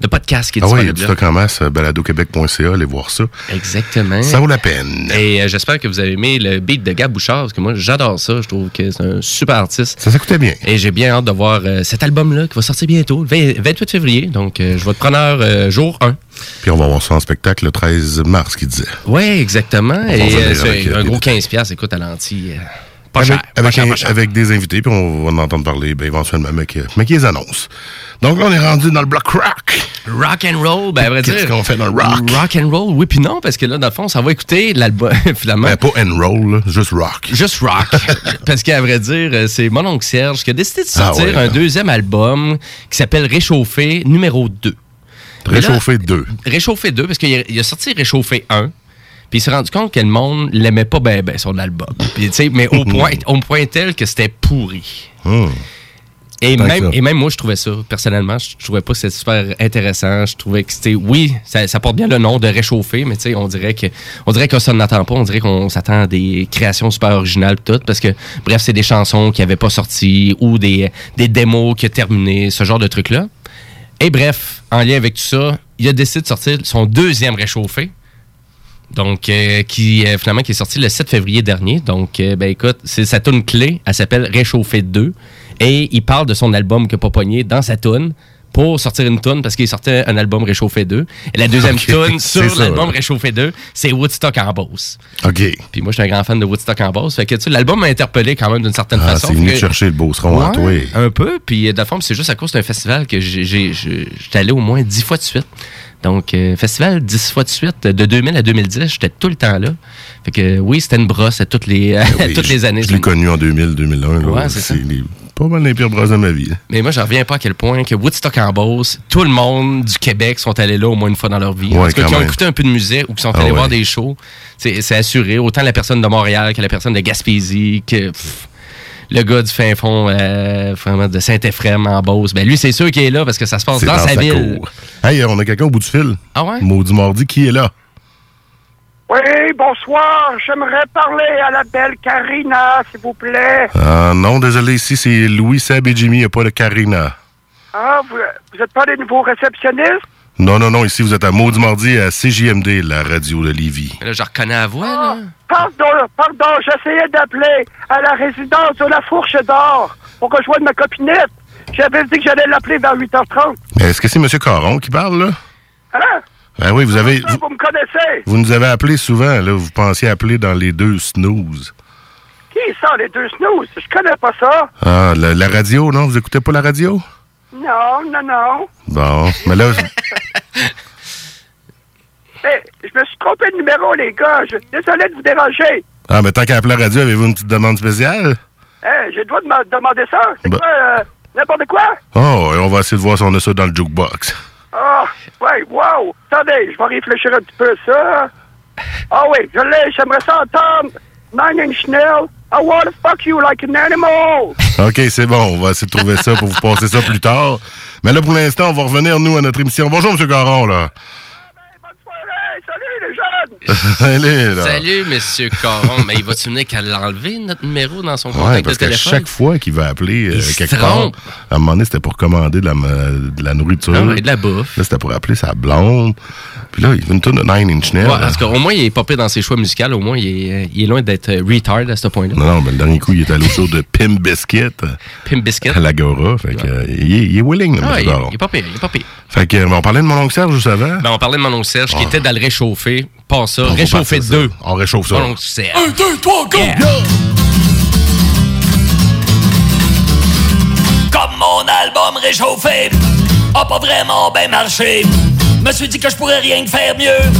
de podcasts qui est Ah oui, il y a disponible. du stock en masse, euh, baladoquebec.ca, allez voir ça. Exactement. Ça vaut la peine. Et euh, j'espère que vous avez aimé le beat de Gab Bouchard, parce que moi, j'adore ça. Je trouve que c'est un super artiste. Ça s'écoutait bien. Et j'ai bien hâte de voir euh, cet album-là qui va sortir bientôt, le 20 28 février. Donc, euh, je vais être preneur jour 1. Puis on va voir ça en spectacle le 13 mars, qu'il disait. Oui, exactement. va Et c'est un des gros 15$, écoute, à l'anti. Pas avec, cher. pas avec, cher, un- pas cher. avec des invités, puis on va en entendre parler ben, éventuellement, mais qui, mais qui les annonce. Donc là, on est rendu dans le bloc rock. Rock and roll, ben à vrai dire. Qu'est-ce qu'on fait dans le rock? Rock and roll, oui puis non, parce que là, dans le fond, ça va écouter l'album, [laughs] finalement. Ben, pas and roll, là, juste rock. Juste rock. [laughs] parce qu'à vrai dire, euh, c'est mon oncle Serge qui a décidé de Ah sortir ouais, un là. deuxième album qui s'appelle Réchauffé numéro 2. Réchauffé 2. Réchauffé 2, parce qu'il a, a sorti Réchauffé 1. Puis il s'est rendu compte que le monde l'aimait pas ben ben son album. Puis, mais au [laughs] point, au point tel que c'était pourri. Et Tant que même, et même moi, je trouvais ça, personnellement, je trouvais pas que c'était super intéressant. Je trouvais que c'était, oui, ça, ça porte bien le nom de réchauffer, mais tu sais, on dirait que, on dirait n'attend pas. On dirait qu'on s'attend à des créations super originales tout, parce que, bref, c'est des chansons qui avaient pas sorti ou des, des démos qui ont terminé, ce genre de trucs-là. Et bref, en lien avec tout ça, il a décidé de sortir son deuxième réchauffé. Donc, euh, qui euh, finalement qui est sorti le 7 février dernier. Donc, euh, ben écoute, c'est sa tune clé. Elle s'appelle Réchauffé 2. Et il parle de son album que pas pogné dans sa tune pour sortir une tune parce qu'il sortait un album Réchauffé 2. Et la deuxième [laughs] Ok, tune sur l'album ouais. Réchauffé 2, c'est Woodstock en Beauce. OK. Puis moi, je suis un grand fan de Woodstock en Beauce. Fait que, tu sais, l'album m'a interpellé quand même d'une certaine Ah, façon. c'est venu que- chercher le beauceron en toi. Ouais, Un peu. Puis, euh, de la forme, c'est juste à cause d'un festival que j'étais allé au moins dix fois de suite. Donc, euh, festival dix fois de suite, de 2000 à 2010, j'étais tout le temps là. Fait que, oui, c'était une brosse à toutes les, [laughs] à Ben Oui, toutes je- les années. Je l'ai connu en 2000-2001. Ouais, c'est pas mal les pires brosses de ma vie. Mais moi, j'en reviens pas à quel point que Woodstock en Beauce, tout le monde du Québec sont allés là au moins une fois dans leur vie. Ouais, en tout cas, quand qui ont écouté un peu de musique ou qui sont Ah allés ouais. voir des shows. C'est c'est assuré. Autant la personne de Montréal que la personne de Gaspésie, que pff, le gars du fin fond euh, vraiment de Saint-Ephrem en Beauce. Ben lui, c'est sûr qu'il est là parce que ça se passe dans, sa, ville. cour. Hey, on a quelqu'un au bout du fil. Ah ouais? Maudit mardi, qui est là? Oui, bonsoir. J'aimerais parler à la belle Karina, s'il vous plaît. Ah non, désolé, ici c'est Louis, Seb et Jimmy, il n'y a pas de Karina. Ah, vous, vous êtes pas des nouveaux réceptionnistes? Non, non, non, ici vous êtes à Maudit Mardi à CJMD, la radio de Lévis. Là, je reconnais la voix, là. Pardon, pardon, j'essayais d'appeler à la résidence de la Fourche d'Or pour rejoindre ma copinette. J'avais dit que j'allais l'appeler vers 8h30. Mais Est-ce que c'est M. Caron qui parle, là? Hein? Ben oui, vous avez. Ça, vous me connaissez? Vous nous avez appelé souvent, là. Vous pensiez appeler dans les deux snooze. Qui sont les deux snooze? Je connais pas ça. Ah, la, la radio, non? Vous écoutez pas la radio? Non, non, non. Bon, mais là, [laughs] Eh, je me suis trompé de numéro, les gars. Je suis désolé de vous déranger. ah, mais tant qu'à appeler la radio, avez-vous une petite demande spéciale? Eh, j'ai le droit de me demander ça. C'est Bah. quoi, euh, n'importe quoi? Oh, et on va essayer de voir si on a ça dans le jukebox. Ah, ouais, wow. Attendez, je vais réfléchir un petit peu à ça. Ah oui, je l'ai, j'aimerais ça entendre. Nine Inch Nails. I wanna fuck you like an animal. OK, c'est bon, on va essayer de trouver ça pour vous passer ça plus tard. Mais là, pour l'instant, on va revenir, nous, à notre émission. Bonjour, M. Caron, là. [laughs] Là. Salut, Monsieur Caron. Mais il va-tu venir qu'à l'enlever, notre numéro, dans son Ouais, contact parce de téléphone? chaque fois qu'il va appeler euh, quelque part, à un moment donné, c'était pour commander de la, de la nourriture. Ah ouais, de la bouffe. Là, c'était pour appeler sa blonde. Puis là, il veut une tonne de Nine Inch Nails. Ouais, en tout cas, au moins, il est pas pire dans ses choix musicaux. Au moins, il est, il est loin d'être euh, retard à ce point-là. Non, non, mais le dernier coup, il est allé au show de Pim Biscuit. euh, Pim Biscuit? À l'Agora. Fait que, euh, il, est, il est willing, là, Ah, il, Caron. il est pas pire, il est pas pire. Fait que, euh, on parlait de mon oncle Serge juste avant. Ben, on parlait de mon oncle Serge qui était dans le réchauffer. Pas ça, On va réchauffer. 2. On réchauffe ça. Mon oncle Serge. 1, 2, 3, go! Comme mon album réchauffé a pas vraiment bien marché. Me suis dit que je pourrais rien faire mieux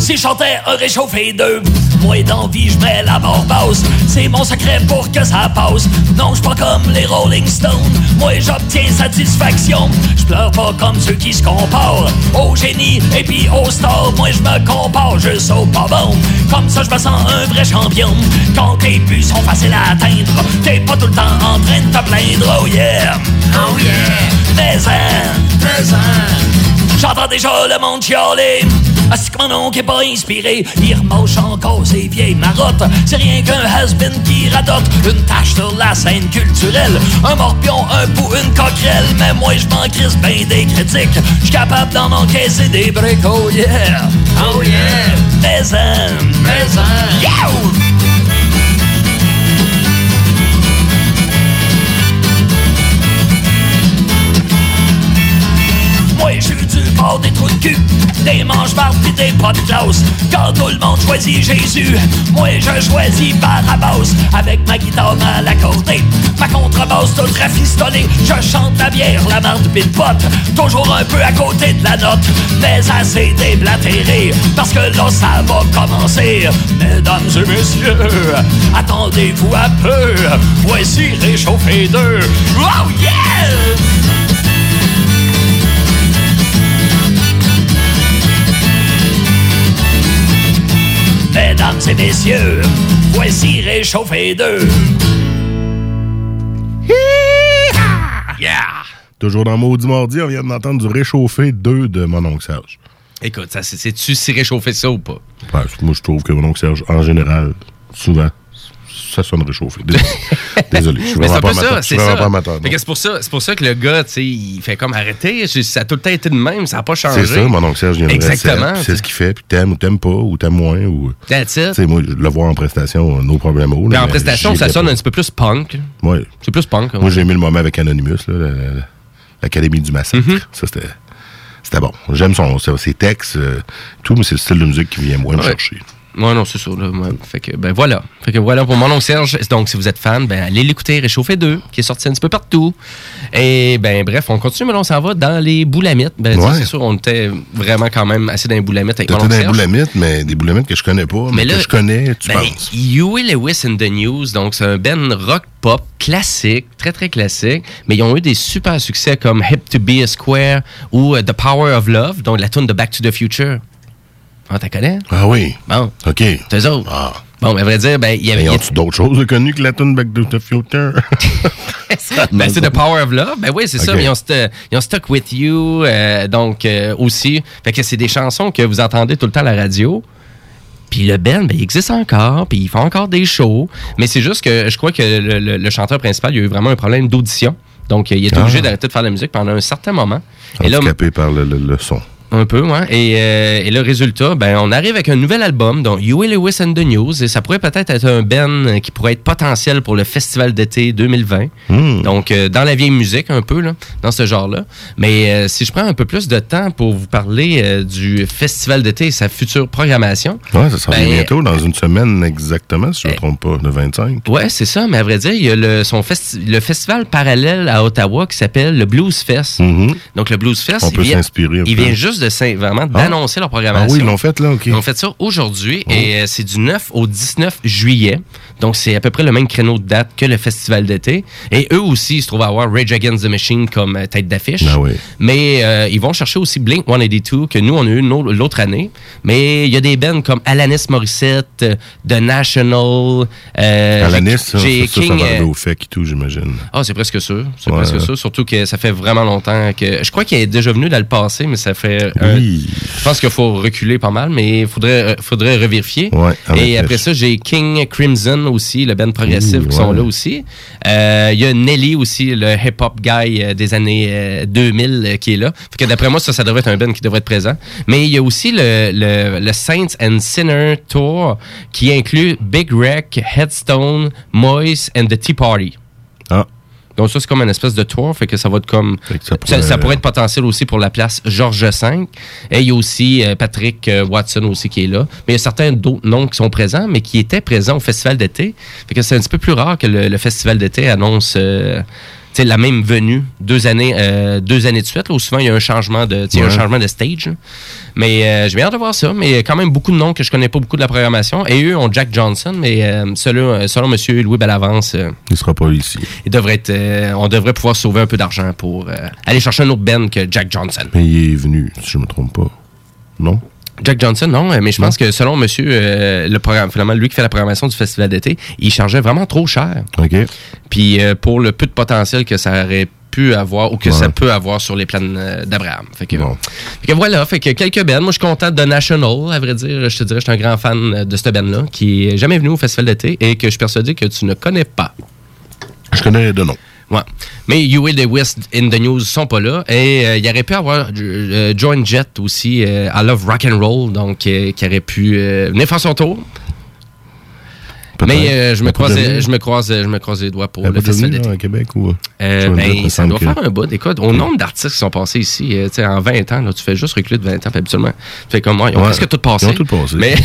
si je chantais un réchauffé 2. Moi d'envie, je mets la mort basse. C'est mon secret pour que ça passe. Non, je pas comme les Rolling Stones. Moi j'obtiens satisfaction. Je pleure pas comme ceux qui se comparent au génie et puis au star. Moi je me compare juste au pas bon. Comme ça je me sens un vrai champion. Quand tes buts sont faciles à atteindre, t'es pas tout le temps en train de te plaindre. Oh yeah, oh yeah. Mais hein, mais hein. J'entends déjà le monde chialer. Est-ce que mon oncle est pas inspiré? Il remanche encore ses vieilles marottes. C'est rien qu'un has-been qui radote. Une tache sur la scène culturelle. Un morpion, un pou, une coquerelle. Mais moi, je m'en crisse bien des critiques. J'suis capable d'en encaisser des briques. Oh yeah! Oh yeah! Mais hein, mais Moi, j'ai du bord des trous de cul, des manches pis des pas de classe. Quand tout le monde choisit Jésus, moi, je choisis Barabbas. Avec ma guitare mal accordée, ma contrebasse toute rafistolée. Je chante la bière, la marde pis le pote, toujours un peu à côté de la note. Mais assez déblatéré, parce que là, ça va commencer. Mesdames et messieurs, attendez-vous un peu. Voici réchauffé deux. Oh yeah! Mesdames et messieurs, voici réchauffé 2. Yeah! Toujours dans Maudit Mardi, on vient d'entendre du réchauffé 2 de mon oncle Serge. Écoute, ça, c'est- c'est-tu si réchauffé ça ou pas? Ouais, moi, je trouve que mon oncle Serge, en général, souvent, ça sonne réchauffé. Désolé. [laughs] Désolé. Je suis Mais c'est vraiment pas amateur. C'est c'est pour ça, pour ça que le gars, tu sais, il fait comme arrêter. Ça a tout le temps été de même, ça n'a pas changé. C'est ça, mon oncle Serge, il Exactement. C'est ce qu'il fait, puis t'aimes ou t'aimes pas, ou t'aimes moins, ou... That's it. Moi, le vois en prestation, no problème. Mais en prestation, ça sonne un petit peu plus punk. Ouais. C'est plus punk. Moi, j'ai aimé le moment avec Anonymous, l'Académie du Massacre. Mm-hmm. Ça, c'était... C'était bon. J'aime son, ses textes, euh, tout, mais c'est le style de musique qui vient moins me chercher. Ouais, non, c'est. Là, ouais. Fait que, ben voilà. Fait que voilà pour mon oncle Serge. Donc, si vous êtes fan, ben allez l'écouter, Réchauffer 2, qui est sorti un petit peu partout. Et ben bref, on continue, mais là, on s'en va dans les boulamites. Ben, Ouais. c'est sûr, on était vraiment quand même assez dans les boulamites avec mon oncle dans les boulamites, mais des boulamites que je connais pas, mais, là, que je connais, tu ben, penses? Huey Lewis in the News, donc c'est un band rock pop classique, très très classique, mais ils ont eu des super succès comme Hip to Be a Square ou euh, The Power of Love, donc la tune de Back to the Future. Ah, t'as connais? Ah oui. Bon. OK. C'est eux autres. Bon, mais à vrai dire, ben, il y avait. Mais ils ont-tu d'autres choses de connues que la tune Back to the Future? [laughs] Ben, c'est The Power of Love. Ben oui, c'est ça. Mais Ils ont, st- ils ont Stuck With You, euh, donc euh, aussi. Fait que c'est des chansons que vous entendez tout le temps à la radio. Puis le band, ben, il existe encore, puis ils font encore des shows. Mais c'est juste que je crois que le, le- le chanteur principal, il a eu vraiment un problème d'audition. Donc, il est Ah. obligé d'arrêter de faire de la musique pendant un certain moment. Et là, Handicapé par le son. Un peu, ouais. Et, euh, et le résultat, ben, on arrive avec un nouvel album, donc Huey Lewis and the News, et ça pourrait peut-être être un band qui pourrait être potentiel pour le festival d'été 2020. Hmm. Donc, euh, dans la vieille musique, un peu, là, dans ce genre-là. Mais euh, si je prends un peu plus de temps pour vous parler du festival d'été et sa future programmation. Ouais, ça vient ben, bientôt, dans une semaine exactement, si je ne me trompe pas, le 25. Ouais, c'est ça, mais à vrai dire, il y a le, son festi- le festival parallèle à Ottawa qui s'appelle le Blues Fest. Donc, le Blues Fest, Mm-hmm. On il peut s'inspirer Il vient juste de s'in- vraiment Ah. d'annoncer leur programmation. Ah oui, ils l'ont fait, là, OK. Ils ont fait ça aujourd'hui et euh, c'est du 9 au 19 juillet. Donc, c'est à peu près le même créneau de date que le festival d'été. Et eux aussi, ils se trouvent à avoir Rage Against the Machine comme euh, tête d'affiche. Ah oui. Mais euh, ils vont chercher aussi Blink 182 que nous, on a eu l'autre année. Mais il y a des bands comme Alanis Morissette, euh, The National. euh, Alanis, ça, j'ai ça, ça, King. va euh, au FEC et tout, j'imagine. ah, c'est presque sûr. C'est Ouais. presque sûr. Surtout que ça fait vraiment longtemps que. Je crois qu'il est déjà venu dans le passé, mais ça fait. un- Oui. Je pense qu'il faut reculer pas mal, mais il faudrait, euh, faudrait revérifier. Ouais, Et après ça, j'ai King Crimson aussi, le band progressif Ouh, qui sont là aussi. Euh, Il y a Nelly aussi, le hip-hop guy euh, des années euh, 2000 euh, qui est là. Fait que d'après moi, ça, ça devrait être un band qui devrait être présent. Mais il y a aussi le, le, le Saints and Sinner Tour qui inclut Big Wreck, Headstone, Moise and the Tea Party. Ah. Donc ça, c'est comme une espèce de tour, fait que ça va être comme... Ça pourrait- ça pourrait être potentiel aussi pour la place Georges V. Et il y a aussi euh, Patrick euh, Watson aussi qui est là. Mais il y a certains d'autres noms qui sont présents, mais qui étaient présents au Festival d'été. Fait que c'est un petit peu plus rare que le, le Festival d'été annonce... euh, sais, la même venue deux années euh, deux années de suite là, où souvent il y a un changement de tu sais, un Ouais. changement de stage là. mais euh, j'ai bien hâte de voir ça mais il y a quand même beaucoup de noms que je connais pas beaucoup de la programmation et eux ont Jack Johnson mais euh, selon, selon monsieur Louis Bellavance euh, Il sera pas ici. il devrait être, euh, on devrait pouvoir sauver un peu d'argent pour euh, aller chercher un autre band que Jack Johnson. Mais il est venu, si je me trompe pas. Non? Jack Johnson, non, euh, mais je pense que selon monsieur, euh, le programme, finalement, lui qui fait la programmation du festival d'été, il chargeait vraiment trop cher. OK. Puis euh, pour le peu de potentiel que ça aurait pu avoir ou que Ouais. ça peut avoir sur les plans euh, d'Abraham. Fait que, fait que voilà, fait que quelques bands. Moi, je suis content de National, à vrai dire. Je te dirais, je suis un grand fan de cette band-là qui est jamais venu au festival d'été et que je suis persuadé que tu ne connais pas. Je connais de nom. Ouais. Mais Huey Lewis in the News sont pas là. Et euh, il y aurait pu avoir euh, Joan Jett aussi, euh, I Love Rock and Roll, donc euh, qui aurait pu euh, venir faire son tour. Mais euh, je, me croise, donné. je, me croise, je me croise les doigts pour le festival d'été. Québec ou... Euh, ben, ça doit faire un bout. Écoute, au nombre d'artistes qui sont passés ici, euh, tu sais, en 20 ans, là, tu fais juste reculer de 20 ans, habituellement. Tu fais comme moi, ils ont presque tout passé. Ils ont tout passé. Mais. [laughs]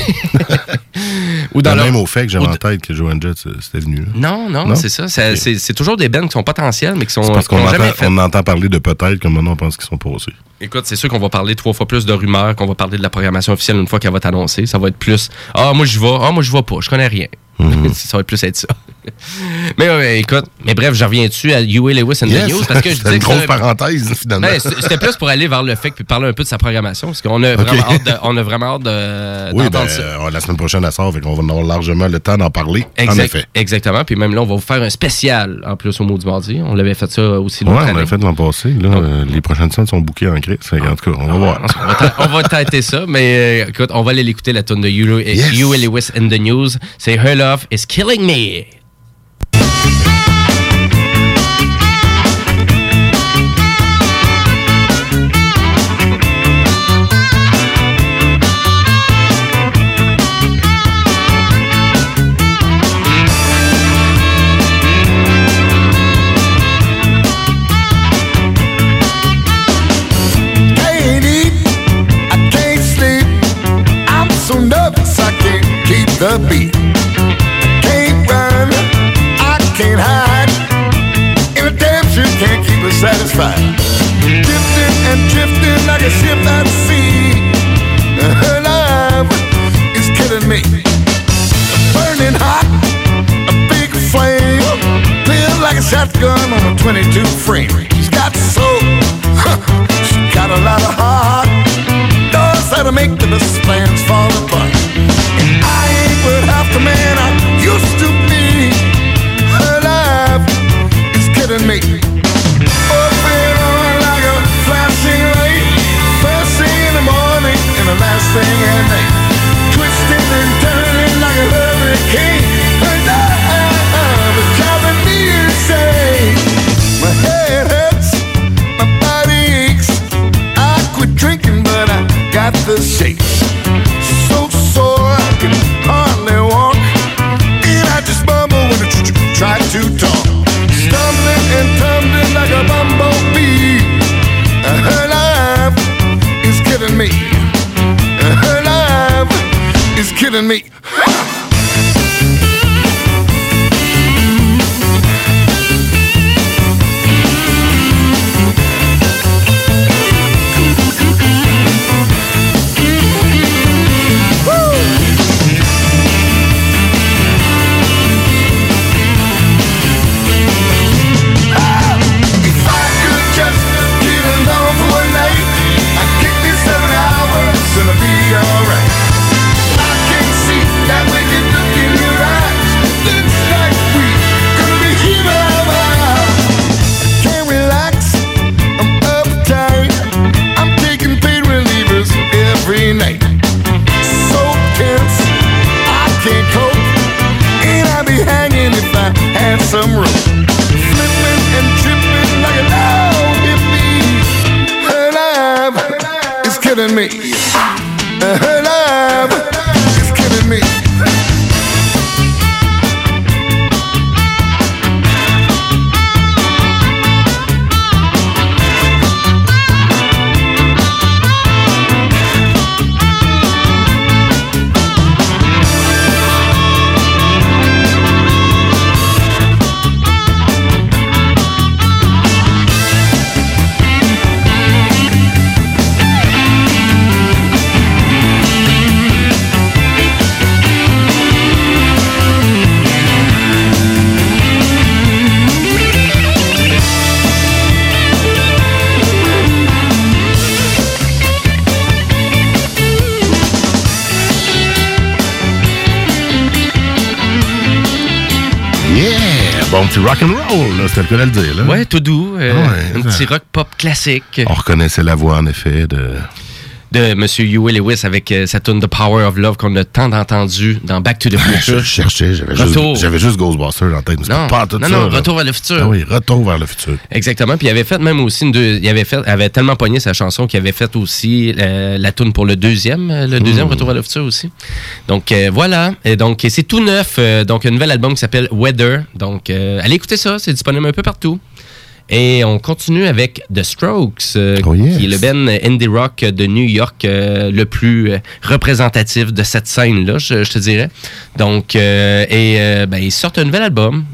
[laughs] Ou dans leur- Même au fait que j'avais en tête que Joan Jett, c'est- c'était venu. là. Non, non, Non? c'est ça. C'est- toujours des bands qui sont potentiels, mais qui sont parce qu'on jamais entend, fait. on entend parler de peut-être, comme maintenant on pense qu'ils sont passés. Écoute, c'est sûr qu'on va parler trois fois plus de rumeurs, qu'on va parler de la programmation officielle une fois qu'elle va être annoncée. Ça va être plus Ah, moi je vais, ah, moi je vais pas, je connais rien. Mhm. [laughs] ça va être plus être ça. [laughs] mais écoute, mais bref, je reviens dessus à Huey Lewis and Yes. the News? Parce que je [laughs] disais une grosse parenthèse, finalement. Ben, C'était plus pour aller vers le fait puis parler un peu de sa programmation parce qu'on a Ok. vraiment hâte de, [laughs] on a vraiment hâte de, Oui, ben, ça. euh, la semaine prochaine, elle sort, fait qu'on va en avoir largement le temps d'en parler. En Exact- effet. Exactement. Puis même là, on va vous faire un spécial en plus au mot du mardi. On l'avait fait ça aussi Ouais, l'autre on année. l'a fait l'an passé. Là, euh, les prochaines scènes sont bouquées en crise. En tout cas, on va voir. On va tâter ça, mais euh, écoute, on va aller l'écouter la tune de Huey Huey Lewis in the News. C'est Her Love is Killing Me. Us. Drifting and drifting like a ship at sea. Her love is killing me. Burning hot, a big flame. Feel like a shotgun on a 22 frame. She's got soul. She got a lot of heart. How to make the best plans fall apart. And I ain't worth half the man I used to be. Her love is killing me. The shakes. So sore I can hardly walk, and I just mumble when I tr- tr- try to talk. Stumbling and tumbling like a bumblebee. Her is killing me. Her is killing me. Le cas de le dire. Là. Ouais, tout doux. euh, Ouais, un ça- petit rock pop classique. On reconnaissait la voix, en effet, de... de M. Huey Lewis avec euh, sa tune The Power of Love qu'on a tant entendu dans Back to the Future. Je cherchais, j'avais juste, juste Ghostbusters en tête, Non, pas tout non, ça. non. Retour vers le futur. Ah oui, Retour vers le futur. Exactement. Puis il avait fait même aussi une deux, il avait fait, avait tellement pogné sa chanson qu'il avait fait aussi euh, la tune pour le deuxième, euh, le deuxième Mm. Retour vers le futur aussi. Donc euh, voilà. Et donc c'est tout neuf. donc un nouvel album qui s'appelle Weather. Donc allez écouter ça, c'est disponible un peu partout. Et on continue avec The Strokes, euh, Oh, qui est le band indie rock de New York euh, le plus euh, représentatif de cette scène-là, je, je te dirais. Donc, et ben, ils sortent un nouvel album.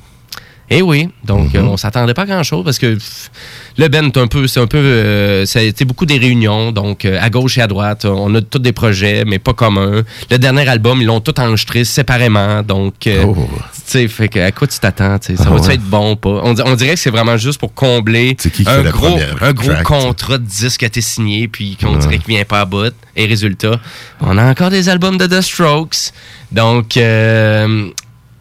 Et oui, donc euh, on s'attendait pas à grand-chose parce que pff, le Ben, c'est un peu, c'est un peu, euh, ça a été beaucoup des réunions, donc euh, à gauche et à droite, on a tous des projets, mais pas communs. Le dernier album, ils l'ont tout enregistré séparément, donc, euh, tu sais, fait que à quoi tu t'attends, ça Oh. Ah va ouais. être bon pas? On, di- on dirait que c'est vraiment juste pour combler un gros, un gros track, contrat de disque qui a été signé, puis qu'on dirait qu'il vient pas à bout. Et résultat, on a encore des albums de The Strokes, donc.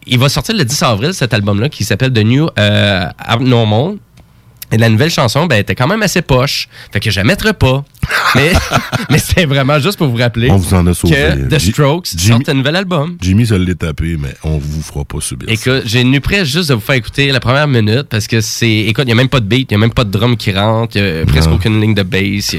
il va sortir le 10 avril, cet album-là, qui s'appelle The New euh, Abnormal. Et la nouvelle chanson, ben, était quand même assez poche. Fait que je la mettrai pas. [laughs] Mais, [laughs] mais c'est vraiment juste pour vous rappeler On vous en a sauvé. que The Strokes Jimmy- sortent un nouvel album. Jimmy se l'est tapé, mais on vous fera pas subir. ça. Écoute, j'ai nu prêt juste de vous faire écouter la première minute parce que c'est. Écoute, il n'y a même pas de beat, il n'y a même pas de drum qui rentre, il n'y a presque Non. aucune ligne de bass. a-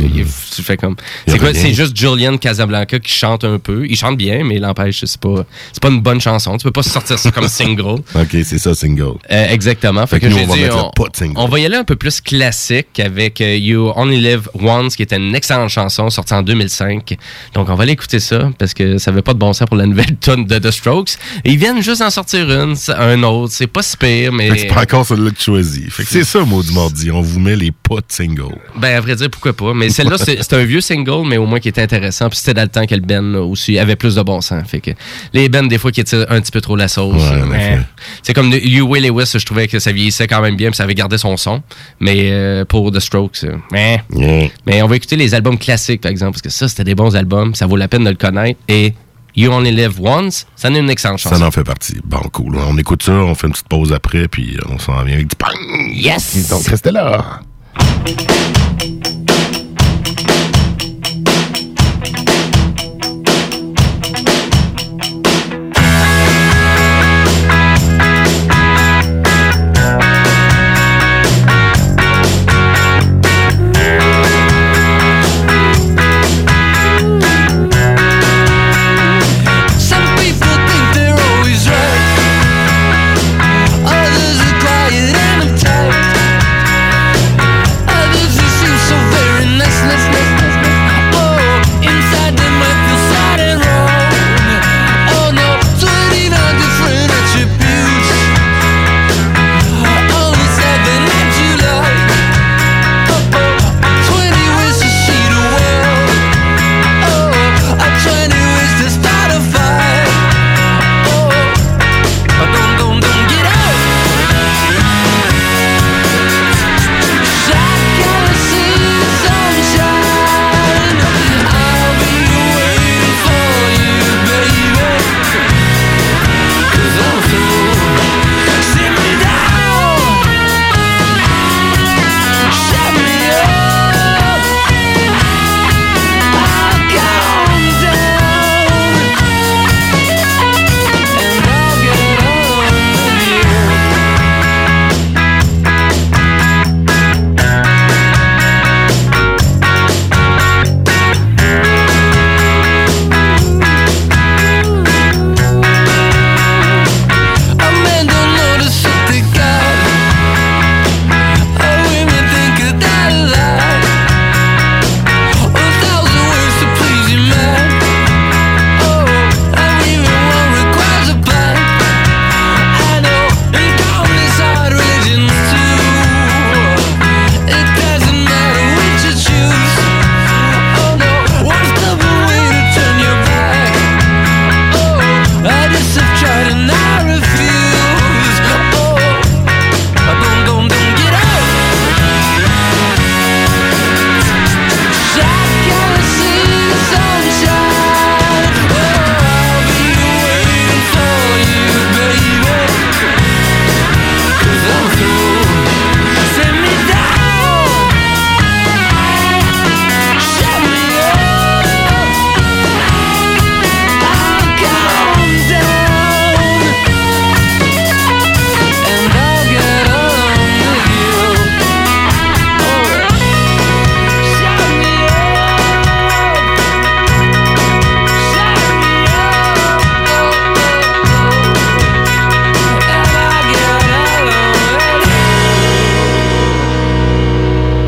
tu fais comme. C'est quoi? C'est juste Julian Casablanca qui chante un peu. Il chante bien, mais il n'empêche, c'est pas, pas une bonne chanson. Tu peux pas sortir ça comme [laughs] single. OK, c'est ça, single. Euh, exactement. Fait, Fait que que, nous, on va dit, on, pas de single. on va y aller un peu plus classique avec euh, You Only Live Once, qui était une excellente chanson sortie en 2005. Donc, on va aller écouter ça parce que ça veut pas de bon sens pour la nouvelle [laughs] tonne de The Strokes. Et ils viennent juste d'en sortir une, un autre. C'est pas si pire, mais. C'est pas encore celui-là que tu choisis. C'est ça, maudit mardi. On vous met les pas de single. Ben, à vrai dire, pourquoi pas? Mais celle-là, c'est un vieux single, mais au moins qui était intéressant. Puis c'était dans le temps que le Ben aussi avait plus de bon sens. Fait que les Ben, des fois, qui étaient un petit peu trop la sauce. Ouais, effet. c'est comme de- Huey Lewis, je trouvais que ça vieillissait quand même bien, puis ça avait gardé son son. Mais euh, pour The Strokes, euh, mais, mais on va écouter les albums classiques, par exemple, parce que ça, c'était des bons albums. Ça vaut la peine de le connaître. Et You Only Live Once, ça en est une excellente chanson. Ça en fait partie. Bon, cool. On écoute ça, on fait une petite pause après, puis on s'en vient avec du bang. Yes! Donc, restez là.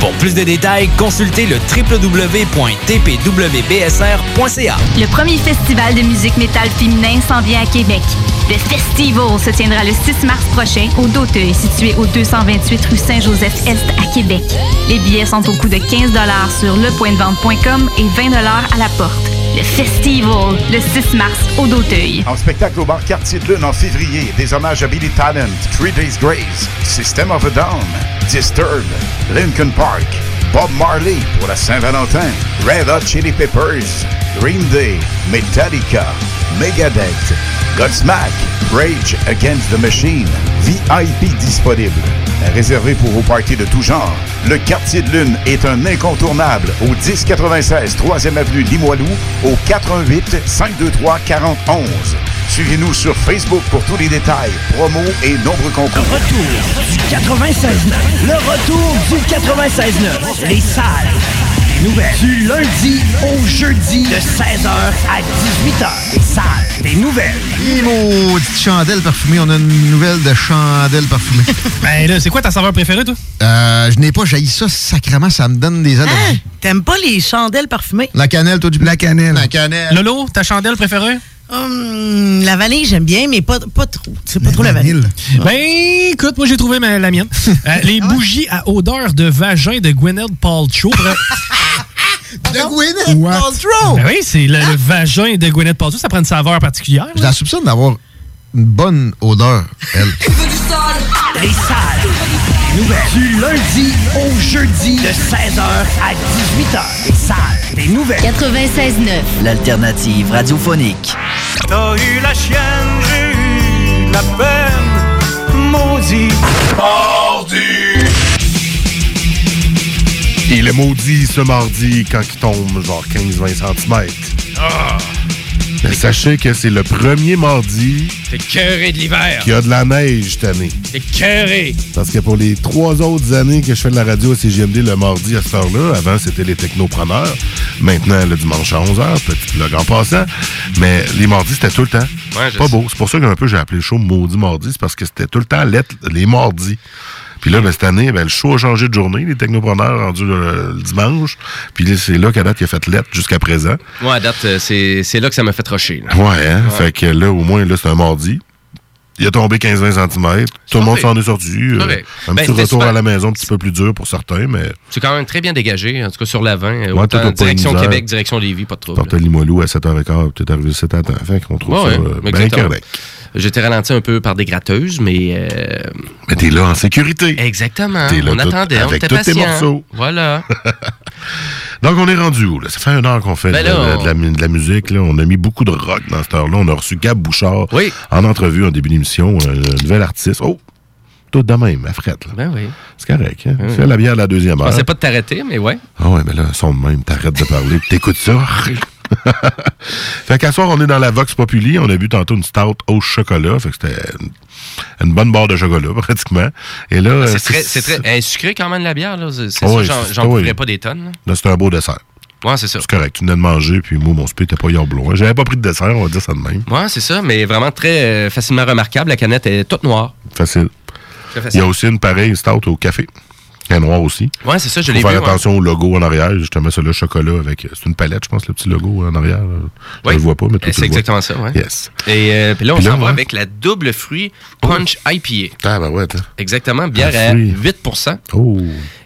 Pour plus de détails, consultez le www.tpwbsr.ca. Le premier festival de musique métal féminin s'en vient à Québec. Le Festival se tiendra le 6 mars prochain au Doteuil, situé au 228 rue Saint-Joseph-Est à Québec. Les billets sont au coût de 15 sur lepointdevente.com et 20 à la porte. Le Festival, le 6 mars au Doteuil. En spectacle au bar Quartier de Lune en février, des hommages à Billy Talent, Three Days Grace, System of a Down, Disturbed, Lincoln Park, Bob Marley pour la Saint-Valentin, Red Hot Chili Peppers, Green Day, Metallica, Megadeth, Godsmack, Rage Against the Machine, VIP disponible. Réservé pour vos parties de tout genre, le Quartier de Lune est un incontournable au 1096 3e Avenue Limoilou au 88 523 4011. Suivez-nous sur Facebook pour tous les détails, promos et nombreux concours. Retour du 96.9. Le retour du 96.9. Les salles. Des Nouvelles. Du lundi au jeudi de 16h à 18h. Les salles. Des nouvelles. Et maudite chandelle parfumée. On a une nouvelle de chandelle parfumée. [laughs] Ben là, c'est quoi ta saveur préférée, toi? Euh, je n'ai pas jailli ça sacrément, ça me donne des allergies. T'aimes pas les chandelles parfumées? La cannelle, toi, du La cannelle. La cannelle. Lolo, ta chandelle préférée? Hum, la vanille, j'aime bien, mais pas, pas trop. C'est pas trop la vanille. Ben, écoute, moi, j'ai trouvé ma- la mienne. [laughs] Euh, les bougies à odeur de vagin de Gwyneth Paltrow. [laughs] De Gwyneth Paltrow! Ben oui, c'est le, le vagin de Gwyneth Paltrow. Ça prend une saveur particulière. Je la soupçonne d'avoir une bonne odeur, elle. [laughs] Les salles. des Nouvelles. Du lundi au jeudi de 16h à 18h. Les salles. Des nouvelles. 96.9. L'alternative radiophonique. T'as eu la chienne, j'ai eu la peine, maudit. Mardi! Il est maudit ce mardi quand il tombe genre 15-20 cm. Mais sachez que c'est le premier mardi T'es cœuré de l'hiver. qu'il y a de la neige cette année. T'es cœuré. Parce que pour les trois autres années que je fais de la radio à CGMD le mardi à cette heure-là, avant c'était les technopreneurs, maintenant le dimanche à 11h, petit plug en passant, mais les mardis c'était tout le temps. Ouais, Pas sais. beau. C'est pour ça qu'un peu j'ai appelé le show Maudit Mardi, c'est parce que c'était tout le temps les mardis. Puis là, ben, cette année, ben, le show a changé de journée, les technopreneurs rendus le, le dimanche. Puis là, c'est là qu'à date, il a fait lettre jusqu'à présent. Moi, à date, euh, c'est c'est là que ça m'a fait rocher. Ouais, hein? Ouais. Fait que là, au moins, là, c'est un mardi. Il a tombé 15-20 cm. Tout le monde s'en est sorti. Euh, un Ben, petit retour super. à la maison, un petit peu plus dur pour certains, mais C'est quand même très bien dégagé, en tout cas sur l'avant. Ouais, autant direction. Québec, direction Lévis, pas de trouble. porte Limoilou à 7h15, peut-être arrivé 7 à temps. Fait qu'on trouve Ouais, ça ouais, euh, bien correct. J'étais ralenti un peu par des gratteuses, mais. euh, Mais t'es là en sécurité. Exactement. T'es là on tout- attendait, on était tous tes morceaux. Voilà. [laughs] Donc, on est rendu où? Là? Ça fait une heure qu'on fait Ben de, là, de- de la, mu- de la musique. Là. On a mis beaucoup de rock dans cette heure-là. On a reçu Gab Bouchard en entrevue en début d'émission, un, un nouvel artiste. Oh! Tout de même, à frette. Là. Ben oui. C'est correct. Hein? Ben oui. C'est la bière de la deuxième Je heure. pensais pas de t'arrêter, mais ouais. Ah ouais, mais là, son de même, t'arrêtes de parler, [laughs] t'écoutes ça. [laughs] fait qu'à soir, on est dans la Vox Populi. On a bu tantôt une stout au chocolat. Fait que c'était une, une bonne barre de chocolat, [laughs] pratiquement. Et là, Ah, C'est euh, très, c'est très elle est sucré quand même la bière. là? C'est c'est Ah oui, j'en- c'est- j'en ah oui. pas des tonnes. là. Là, c'était un beau dessert. Ouais, c'est ça. C'est correct. Tu venais de manger, puis moi, mon spé était pas hier blond. J'avais pas pris de dessert, on va dire ça de même. Ouais, c'est ça, mais vraiment très euh, facilement remarquable. La canette est toute noire. Facile. Très Il y a aussi une pareille stout au café. Elle est noire aussi. Ouais, c'est ça, je Faut l'ai faire vu, ouais. attention au logo en arrière. Justement, celui-là, chocolat avec. C'est une palette, je pense, le petit logo en arrière. Je Oui. le vois pas, mais toi, Euh, C'est vois. exactement ça, ouais. Yes. Et euh, puis là, on s'en va ouais. avec la double fruit punch IPA. Ah, ben ouais. Exactement, bière à fruit. 8 Oh.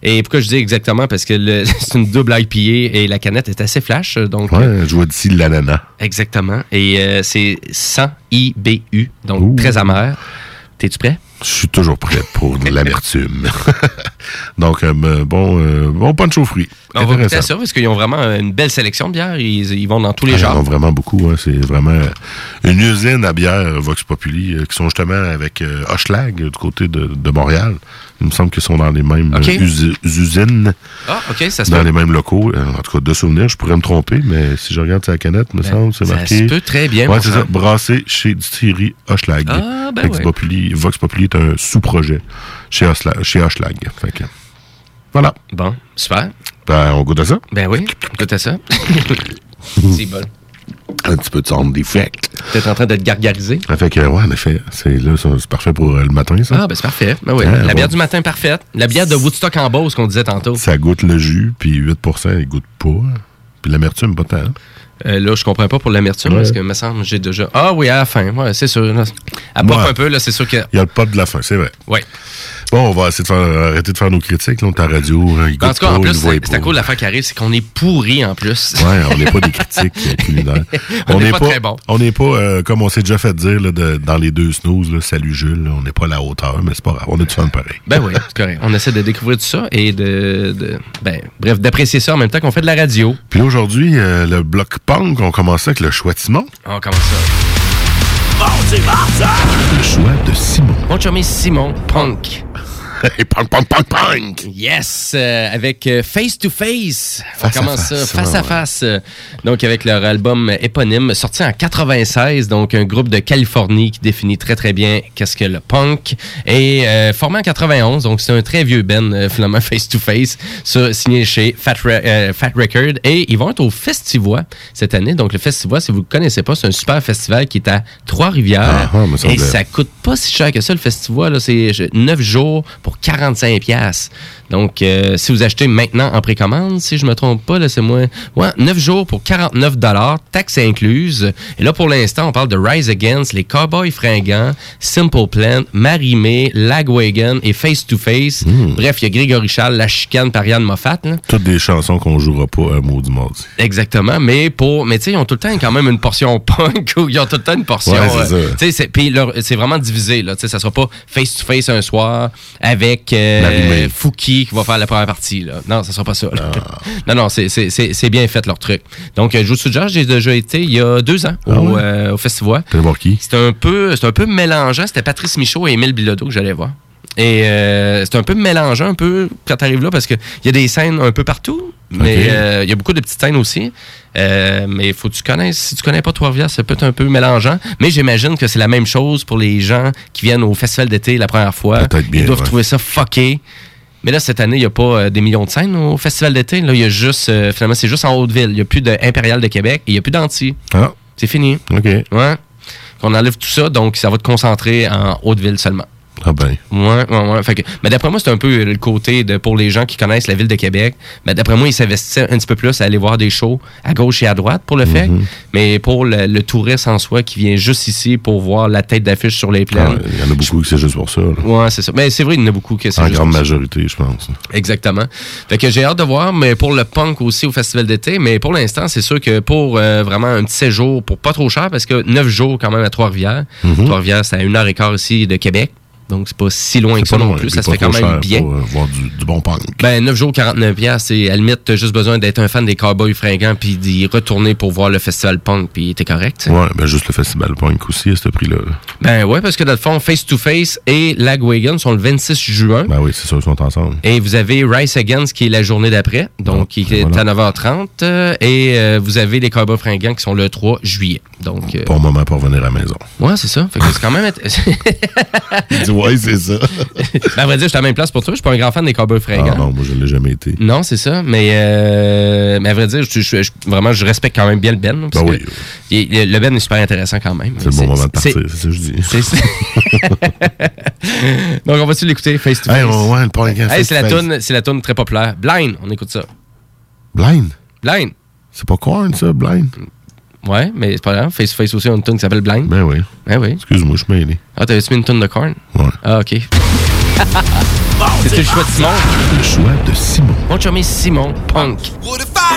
Et pourquoi je dis exactement? Parce que [laughs] c'est une double IPA et la canette est assez flash. Donc, Ouais, je vois d'ici l'ananas. Exactement. Et euh, c'est 100 IBU, donc très amer. T'es-tu prêt? Je suis toujours prêt pour [laughs] l'amertume. [laughs] Donc, euh, bon, euh, bon punch aux fruits. On va goûter à ça parce qu'ils ont vraiment une belle sélection de bières. Ils, ils vont dans tous les Ah, Ils en genres. ont vraiment beaucoup. hein. C'est vraiment une usine à bière euh, Vox Populi qui sont justement avec euh, Hochelag euh, du côté de, de Montréal. Il me semble qu'ils sont dans les mêmes usi- usines. Ah, OK, ça se Dans peut. les mêmes locaux. En tout cas, de souvenirs, je pourrais me tromper, mais si je regarde sa canette, me Ben, semble, c'est ça marqué. se peut très bien, Ouais, c'est ça. Brassé chez Distillerie Hochelag. Ah, ben Vox ouais. Populi, Vox Populi est un sous-projet chez, chez. Fait que, voilà. Bon, super. Ben, on goûte à ça? Ben oui, écoute à ça. [laughs] c'est bon. Un petit peu de sound d'effect. T'es en train gargariser? Ça fait que, ouais, en effet, c'est là, ça, c'est parfait pour euh, le matin, ça. Ah, ben c'est parfait. Ben oui. Ah, la bière bon. du matin parfaite. La bière de Woodstock en Beauce qu'on disait tantôt. Ça goûte le jus, puis 8% il goûte pas. Puis l'amertume, pas tant. Euh, là, je comprends pas pour l'amertume, Ouais. parce que me semble j'ai déjà. Ah oui, à la fin, ouais, c'est sûr. Pop Ouais. un peu, là, c'est sûr que. Il y a le pop de la fin, c'est vrai. Ouais. Bon, on va essayer de faire, arrêter de faire nos critiques. Là, la radio. hein, il En tout cas, en plus, c'est à cause de l'affaire qui arrive, c'est qu'on est pourri en plus. Ouais, on n'est pas des [laughs] critiques euh, culinaires. On n'est pas très bon. On n'est pas, euh, comme on s'est déjà fait dire là, de- dans les deux snooze, là, salut Jules, là, on n'est pas à la hauteur, mais c'est pas grave, on est du fun pareil. Ben oui, c'est correct. On essaie de découvrir tout ça et de. de- ben, bref, d'apprécier ça en même temps qu'on fait de la radio. Puis aujourd'hui, euh, le bloc punk, on commençait avec le choix de Simon. On commence ça. Le choix de Simon. Mon chummy Simon Punk. Punk, punk, punk, punk. Yes, euh, avec euh, Face to Face. On Face à commence face, ça, face ouais, à face. euh, donc, avec leur album éponyme, sorti en 96, donc un groupe de Californie qui définit très très bien qu'est-ce que le punk. Et euh, formé en 91, donc c'est un très vieux Ben, finalement, [laughs] Face to Face, signé chez Fat, Re- Fat Record. Et ils vont être au Festivois cette année. Donc, le Festivois, si vous ne connaissez pas, c'est un super festival qui est à Trois-Rivières. Ah, ah, et ça coûte pas si cher que ça, le festival. là. C'est 9 jours pour 45 pièces. Donc, euh, si vous achetez maintenant en précommande, si je me trompe pas, laissez-moi... Ouais, 9 jours pour 49 taxes incluses. Et là, pour l'instant, on parle de Rise Against, les Cowboys fringants, Simple Plan, Marimé, Lagwagon et Face to Face. Hmm. Bref, il y a Grégory Charles, La Chicane par Yann Moffat. là. Toutes des chansons qu'on jouera pas à Maudit Mardi. Exactement, mais pour mais tu sais ils ont tout le temps quand même une portion [laughs] punk ou ils ont tout le temps une portion Ouais, c'est euh, c'est puis c'est vraiment divisé là, tu sais ça sera pas face to face un soir avec euh. Fouki qui va faire la première partie là. Non, ça sera pas ça. là. Ah. non non, c'est c'est c'est c'est bien fait leur truc. Donc euh, je vous suggère, j'ai déjà été il y a deux ans Ah au euh, au festival. C'était un peu c'est un peu mélangeant, c'était Patrice Michaud et Émile Bilodeau que j'allais voir. Et euh, c'est un peu mélangeant un peu quand tu arrives là parce qu'il y a des scènes un peu partout, mais euh, il y a beaucoup de petites scènes aussi. Euh, mais il faut que tu connaisses. Si tu connais pas Trois-Rivières, ça peut être un peu mélangeant. Mais j'imagine que c'est la même chose pour les gens qui viennent au festival d'été la première fois. Peut-être bien, Ils doivent ouais. trouver ça fucké. Mais là, cette année, il n'y a pas euh, des millions de scènes au festival d'été. Là, il y a juste, euh, finalement, c'est juste en Haute-Ville. Il n'y a plus d'Impérial de Québec et il n'y a plus d'Anti. Ah, C'est fini. OK. Ouais. On enlève tout ça, donc ça va te concentrer en Haute-Ville seulement. Ah ben. Ouais, ouais, ouais. Fait que- mais d'après moi, c'est un peu le côté de pour les gens qui connaissent la ville de Québec. Mais d'après moi, ils s'investissent un petit peu plus à aller voir des shows à gauche et à droite pour le fait. Mhm. Mais pour le, le touriste en soi qui vient juste ici pour voir la tête d'affiche sur les Ah, plaines. Il y en a beaucoup qui c'est juste pour ça. là. Ouais, c'est ça. Mais c'est vrai, il y en a beaucoup que c'est En juste grande pour ça. majorité, je pense. Exactement. Fait que j'ai hâte de voir, mais pour le punk aussi au festival d'été. Mais pour l'instant, c'est sûr que pour euh, vraiment un petit séjour, pour pas trop cher, parce que neuf jours quand même à Trois-Rivières. Mhm. Trois-Rivières, c'est à une heure et quart ici de Québec. Donc, c'est pas si loin que ça non plus. Ça se fait quand même bien. Pour euh, voir du, du bon punk. Ben, 9 jours, 49 piastres, c'est à la limite, t'as juste besoin d'être un fan des Cowboys fringants puis d'y retourner pour voir le festival punk puis t'es correct. Ouais, ben juste le festival punk aussi à ce prix-là. là. Ben ouais, parce que dans le fond, Face to Face et Lagwagon sont le 26 juin. Ben oui, c'est sûr, ils sont ensemble. Et vous avez Rice Against qui est la journée d'après, donc qui est voilà. à 9h30. euh, et euh, vous avez les Cowboys fringants qui sont le 3 juillet. Donc, euh, moment pour revenir à la maison. ouais, c'est ça. Fait que c'est quand même. [laughs] Il dit, ouais, c'est ça. [laughs] ben, à vrai dire, je suis à la même place pour toi. Je suis pas un grand fan des Cowboys fringants. Ah non, moi, je ne l'ai jamais été. Non, c'est ça. Mais, euh, mais à vrai dire, je, je- je- vraiment, je respecte quand même bien le Ben. parce Ben oui. que le Ben est super intéressant quand même. C'est le bon moment de partir, c'est ça que je dis. c'est ça. [laughs] Donc, on va-tu l'écouter face to face? Hey, ouais, ouais, le Hey, c'est la toune très populaire. Blind, on écoute ça. Blind? Blind. C'est pas corn, ça, Blind? Ouais, mais c'est pas grave. Face to face aussi, on a une toune qui s'appelle Blind. Ben oui. Ben oui. Excuse-moi, je suis mêlé. Ah, t'avais-tu mis une toune de corn? Ouais. Ah, ok. [laughs] C'était le choix de Simon? Le choix de Simon. Mon chummy Simon, punk. What if you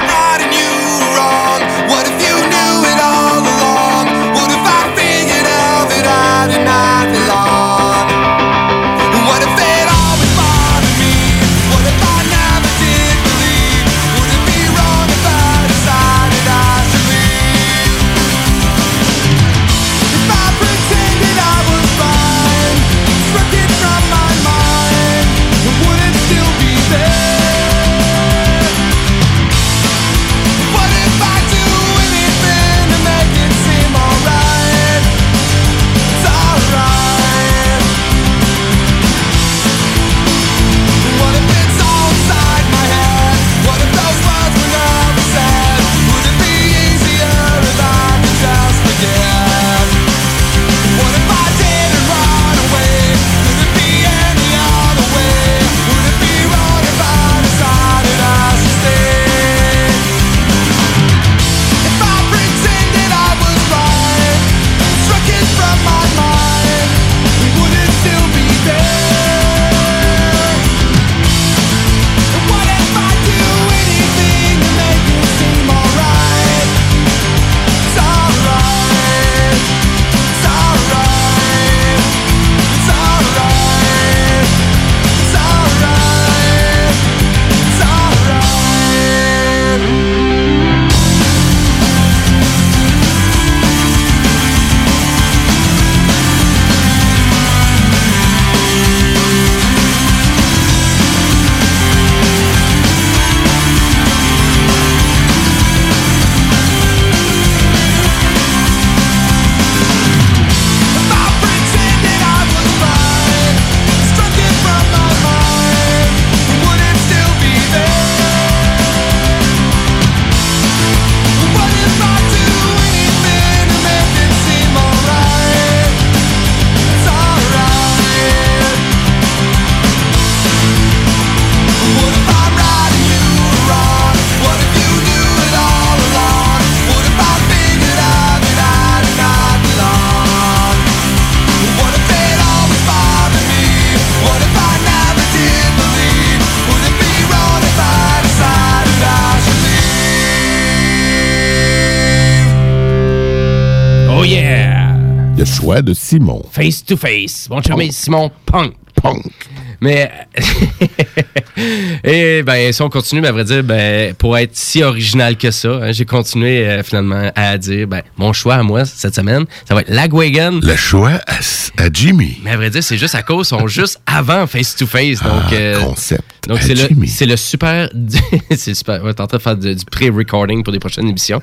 De Simon. Face to face. Mon chum Simon Punk. Punk. Mais, [laughs] et ben, si on continue, ben, à vrai dire, ben, pour être si original que ça, hein, j'ai continué euh, finalement à dire, ben, mon choix à moi cette semaine, ça va être Lagwagon. Le choix à, à Jimmy. Mais à vrai dire, c'est juste à cause, ils sont juste [laughs] avant Face to Face. Donc, euh, concept. Donc, c'est le, c'est le super. [laughs] c'est super. Ouais, t'es en train de faire du, du pré-recording pour des prochaines émissions.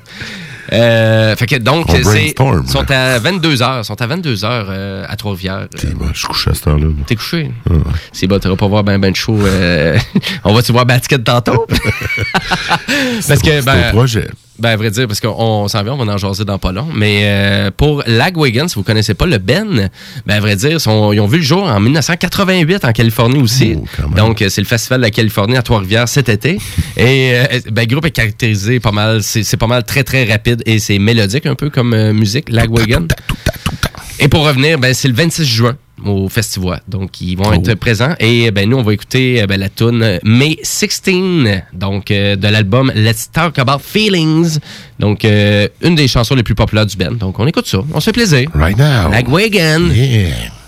Euh, fait que donc, On c'est. sont à 22h. sont à 22h euh, à Trois-Rivières. Euh, Je suis couché à cette heure-là. moi. T'es couché? C'est bon, t'auras pas voir ben ben de show. euh, [laughs] on va-tu voir Basket tantôt? [laughs] parce que, ben. au projet. Ben, à vrai dire, parce qu'on on s'en vient, on va en jaser dans pas long. Mais euh, pour Lagwagon, si vous connaissez pas le Ben, ben, à vrai dire, sont- ils ont vu le jour en 1988 en Californie aussi. Donc, euh, c'est le Festival de la Californie à Trois-Rivières cet été. [laughs] et euh, ben, le groupe est caractérisé pas mal, c'est pas mal très, très rapide et c'est mélodique un peu comme musique, Lagwagon. Et pour revenir, ben, c'est le 26 juin au festival. Donc, ils vont être présents. Et ben, nous, on va écouter euh, ben, la tune May 16, donc euh, de l'album Let's Talk About Feelings. Donc, euh, une des chansons les plus populaires du band. Donc, on écoute ça. On se fait plaisir. Right now. Lagwagon. Yeah.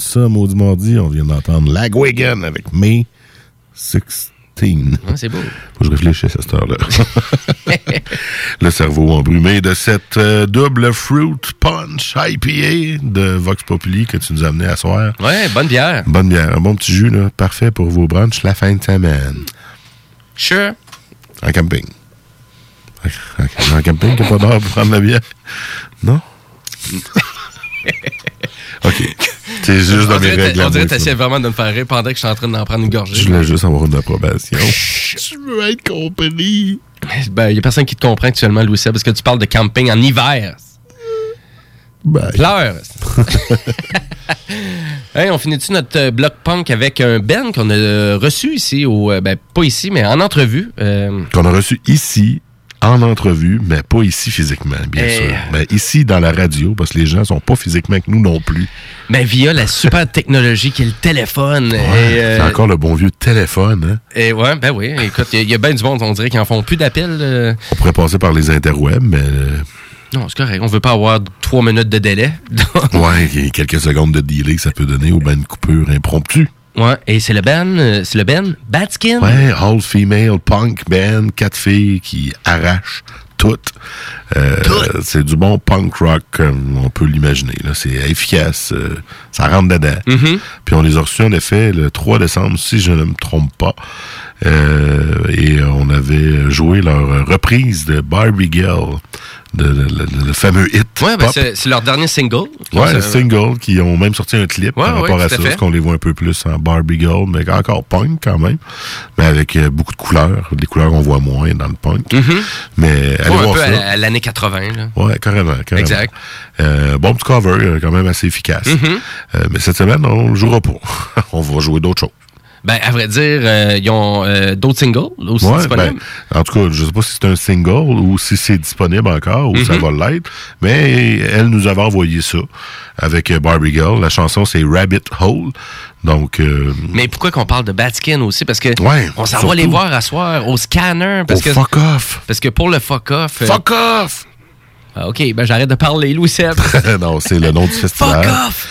Aime ça, maudit mardi. On vient d'entendre Lagwagon avec May 16. c'est beau. Faut que je réfléchisse à cette heure-là. [laughs] Le cerveau embrumé de cette euh, double fruit punch IPA de Vox Populi que tu nous as amené à soir. Ouais, bonne bière. Bonne bière, un bon petit jus, là, parfait pour vos brunchs la fin de semaine. Sure. En camping. En- En camping, a pas d'heure pour prendre la bière? Non? [laughs] OK. C'est juste dans on mes dirait, règles. on à dirait moi, que t'essaies vraiment de me faire rire pendant que je suis en train d'en prendre une gorgée. Je voulais juste avoir une approbation. [laughs] Je veux être compris. Ben, il y a personne qui te comprend actuellement, Louis parce que tu parles de camping en hiver. Pleure. [laughs] Hey, on finit-tu notre euh, bloc punk avec un Ben qu'on a reçu ici, au, euh, ben, pas ici, mais en entrevue. euh, Qu'on a reçu ici, en entrevue, mais pas ici physiquement, bien Eh. sûr. Mais ici, dans la radio, parce que les gens sont pas physiquement avec nous non plus. ben, via la super [laughs] technologie qui est le téléphone. euh, C'est encore le bon vieux téléphone. Hein? et ouais, ben oui, écoute, il y a- il y, a bien du monde, on dirait qu'ils en font plus d'appels. euh. On pourrait passer par les interwebs, mais euh, Non, c'est correct, on veut pas avoir trois minutes de délai. [laughs] ouais, quelques secondes de delay que ça peut donner ou bien une coupure impromptue. Ouais, et c'est le Ben, euh, c'est le Ben, Batskin. Ouais, all female punk band, quatre filles qui arrachent toutes. Euh, C'est du bon punk rock comme on peut l'imaginer. C'est efficace, euh, ça rentre dedans. Mm-hmm. Puis on les a reçus en effet le 3 décembre, si je ne me trompe pas. Euh, et on avait joué leur reprise de Barbie Girl, de, de- de- le fameux hit. Ouais, ben c'est leur dernier single. Ouais, le single, qui ont même sorti un clip Ouais, par rapport à ça, parce qu'on les voit un peu plus en Barbie Girl, mais encore punk quand même, mais avec euh, beaucoup de couleurs, des couleurs qu'on voit moins dans le punk. Mais allez Mm-hmm. Ouais, un peu ça. à, à l'année 80. Là. Ouais, carrément, carrément. Exact. Euh, bon petit cover, euh, quand même assez efficace. Mhm. Euh, mais cette semaine, on ne jouera pas. [laughs] on va jouer d'autres choses. Ben, à vrai dire, euh, ils ont euh, d'autres singles aussi Ouais, disponibles. ben, en tout cas, je sais pas si c'est un single ou si c'est disponible encore ou ça Mhm. va l'être, mais elle nous avait envoyé ça avec euh, Barbie Girl. La chanson, c'est Rabbit Hole. Donc, euh, Mais pourquoi qu'on parle de Batskin aussi? Parce que Ouais, on s'en va les voir à soir au scanner. Parce Au que, fuck off. Parce que pour le fuck off. Fuck off! Ah, OK, ben j'arrête de parler, Louis Seb. [laughs] non, c'est le nom du festival. Fuck off!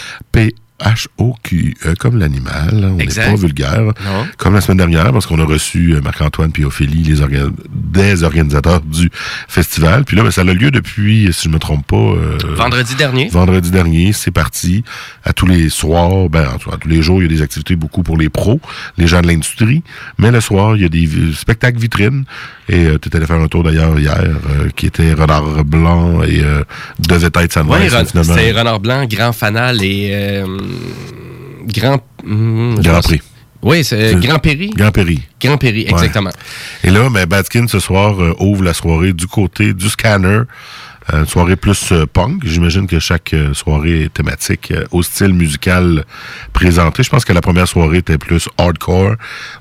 P-H-O-Q, E, comme l'animal. hein, On n'est pas vulgaire. Non. Comme la semaine dernière, parce qu'on a reçu euh, Marc-Antoine puis Ophélie, les orga- des organisateurs du festival. Puis là, ben, ça a lieu depuis, si je me trompe pas... euh, Vendredi dernier. Vendredi dernier, c'est parti. À tous les soirs, ben, en tout cas, à tous les jours, il y a des activités beaucoup pour les pros, les gens de l'industrie. Mais le soir, il y a des spectacles vitrines. Et tu allé faire un tour d'ailleurs hier, euh, qui était Renard Blanc et euh, devait être Sunrise. Mais Ren- finalement, c'était Renard Blanc, grand fanal et euh, grand... je Grand Prix. Oui, c'est Grand Péry. Grand Péry. Grand Péry, Ouais. exactement. Et là, ben, Batskin, ce soir, euh, ouvre la soirée du côté du scanner. Euh, une soirée plus euh, punk. J'imagine que chaque euh, soirée est thématique au style musical présenté. Je pense que la première soirée était plus hardcore.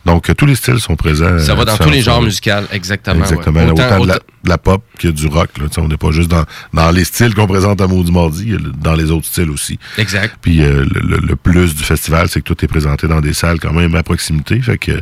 Donc, tous les styles sont présents. Ça va dans tous les genres musicaux, exactement. Exactement. ouais. Autant- Autant, de la, de la pop que du rock. Là. On n'est pas juste dans, dans les styles qu'on présente à Maudit Mardi, dans les autres styles aussi. Exact. Puis euh, le, plus du festival, c'est que tout est présenté dans des salles quand même à proximité. Fait que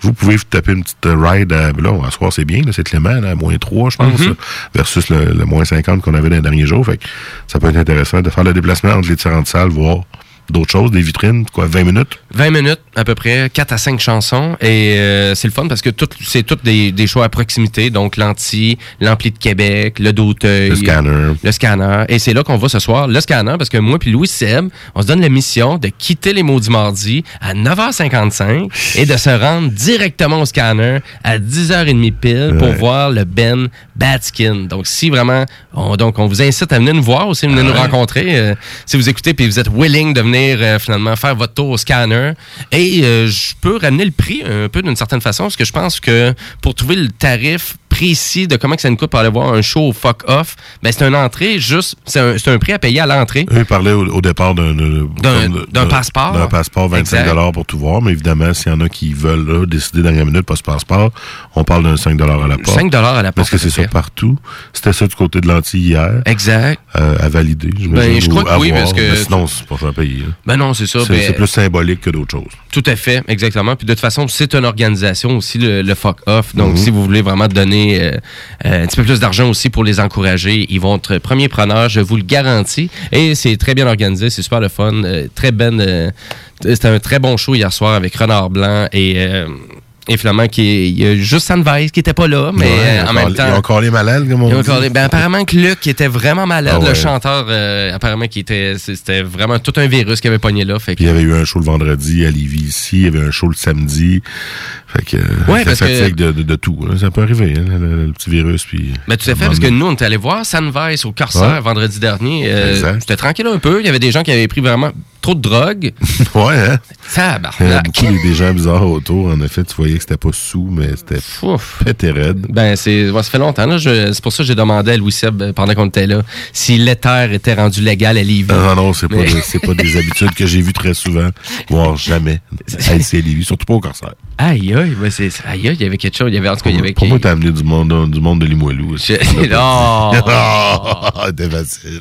vous pouvez vous taper une petite ride à, là, à soir, c'est bien, c'est Clément, là, à moins 3, je pense, Mhm. là, versus le, le moins 50 qu'on avait dans les derniers jours. Fait que ça peut être intéressant de faire le déplacement entre les différentes salles, voir d'autres choses, des vitrines, quoi, 20 minutes? 20 minutes à peu près, 4 à 5 chansons. Et euh, c'est le fun parce que tout, c'est toutes des, des shows à proximité. Donc l'Anti, l'Ampli de Québec, le Douteuil. Le Scanner. Le scanner. Et c'est là qu'on va ce soir, le scanner, parce que moi puis Louis Seb, on se donne la mission de quitter les Maudits Mardis à 9h55 et de se rendre directement au scanner à 10h30 pile pour voir le Ben Batskin. Donc si vraiment, on, donc on vous incite à venir nous voir aussi, venir nous rencontrer. euh, si vous écoutez puis vous êtes willing de venir euh, finalement faire votre tour au scanner. Et euh, je peux ramener le prix un peu d'une certaine façon, parce que je pense que pour trouver le tarif précis de comment que ça nous coûte pour aller voir un show au fuck off, ben c'est une entrée juste, c'est un, c'est un prix à payer à l'entrée. Eux, parlaient au, au départ d'un D'un- comme- d'un passeport. D'un passeport, 25 Exact. pour tout voir. Mais évidemment, s'il y en a qui veulent là, décider dernière minute, pas ce passeport, on parle d'un 5 à la porte. 5 à la Parce porte, que c'est ça partout. C'était ça du côté de l'anti hier. Exact. Euh, à valider. Ben, je crois que oui, voir. parce que- Mais sinon, c'est pas à payer. hein. Ben non, c'est ça. C'est ben- c'est plus symbolique que d'autres choses. Tout à fait, exactement. Puis de toute façon, c'est une organisation aussi, le, le fuck off. Donc, Mhm. si vous voulez vraiment donner euh, euh, un petit peu plus d'argent aussi pour les encourager, ils vont être premiers preneurs, je vous le garantis. Et c'est très bien organisé, c'est super le fun. euh, très ben, c'était un très bon show hier soir avec Renard Blanc et. Euh, et finalement, qui il y a juste Sandvise qui était pas là, mais Ouais, euh, en encore- même temps. Ils ont encore les malades, comme on Ils ont dit. encore des- ben, apparemment que Luc qui était vraiment malade, Ah ouais. le chanteur, euh, apparemment qui était, c'était vraiment tout un virus qui avait pogné là. Fait que- Puis il y avait eu un show le vendredi à Lévis ici, il y avait un show le samedi. Fait que Ouais, que- fatigue de, de, de tout. hein. Ça peut arriver, hein, le, le petit virus. Puis, Ben, tout à fait, parce que nous, on est allé voir Sunvice au Corsair Ouais. vendredi dernier. Euh. C'était tranquille un peu. Il y avait des gens qui avaient pris vraiment trop de drogue. [laughs] Ouais, hein? Tabarnak. Il y a beaucoup des- gens bizarres autour. En effet, tu voyais que c'était pas sous, mais c'était pété raide. Ben, c'est, ouais, ça fait longtemps. là. Je- c'est pour ça que j'ai demandé à Louis Seb, euh, pendant qu'on était là, si l'éther était rendu légal à Lévis. Non, non, c'est pas, Mais- c'est pas des habitudes que j'ai vues très souvent, voire jamais [laughs] LC Lévis, surtout pas au corsaire. Aïe, aïe, ben, c'est, aïe, aïe, il y avait quelque chose. Il y avait, en tout cas, il y avait. Pour moi, t'as amené du monde, du monde de Limoilou [laughs] aussi. Non. Ah, C'était facile.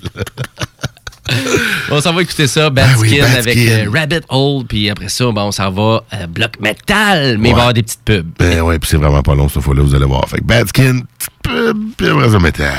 [laughs] On s'en va écouter ça, Bad Ah oui, Skin Bad avec euh, Rabbit Hole, puis après ça, ben, on s'en va euh, bloc metal, mais il va y avoir des petites pubs. Ben ouais, puis c'est vraiment pas long cette fois-là, vous allez voir. Fait que Bad Skin, petite pub, puis après ça, métal.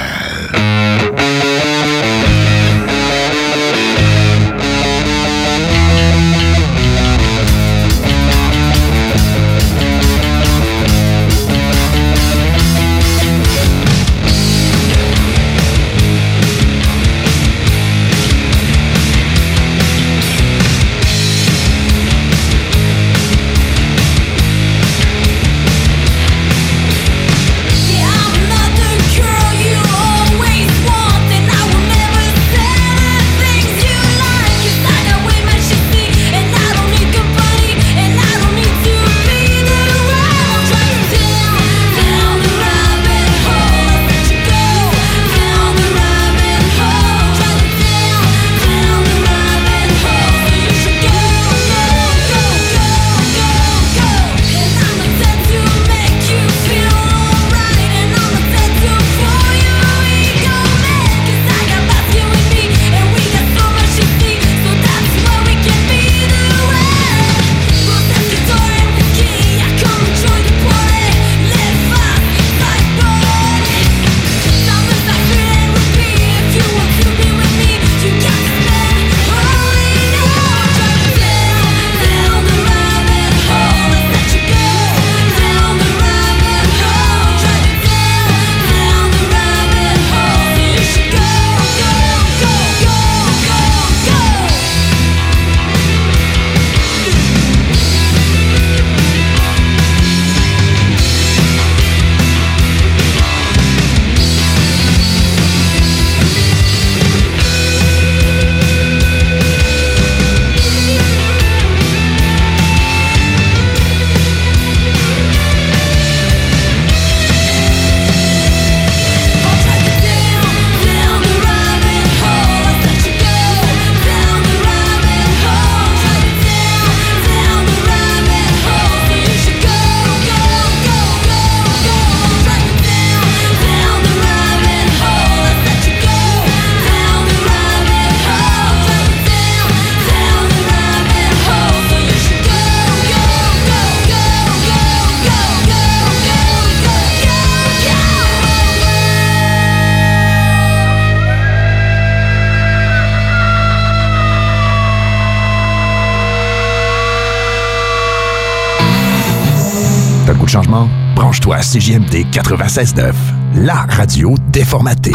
CJMD 96.9, la radio déformatée.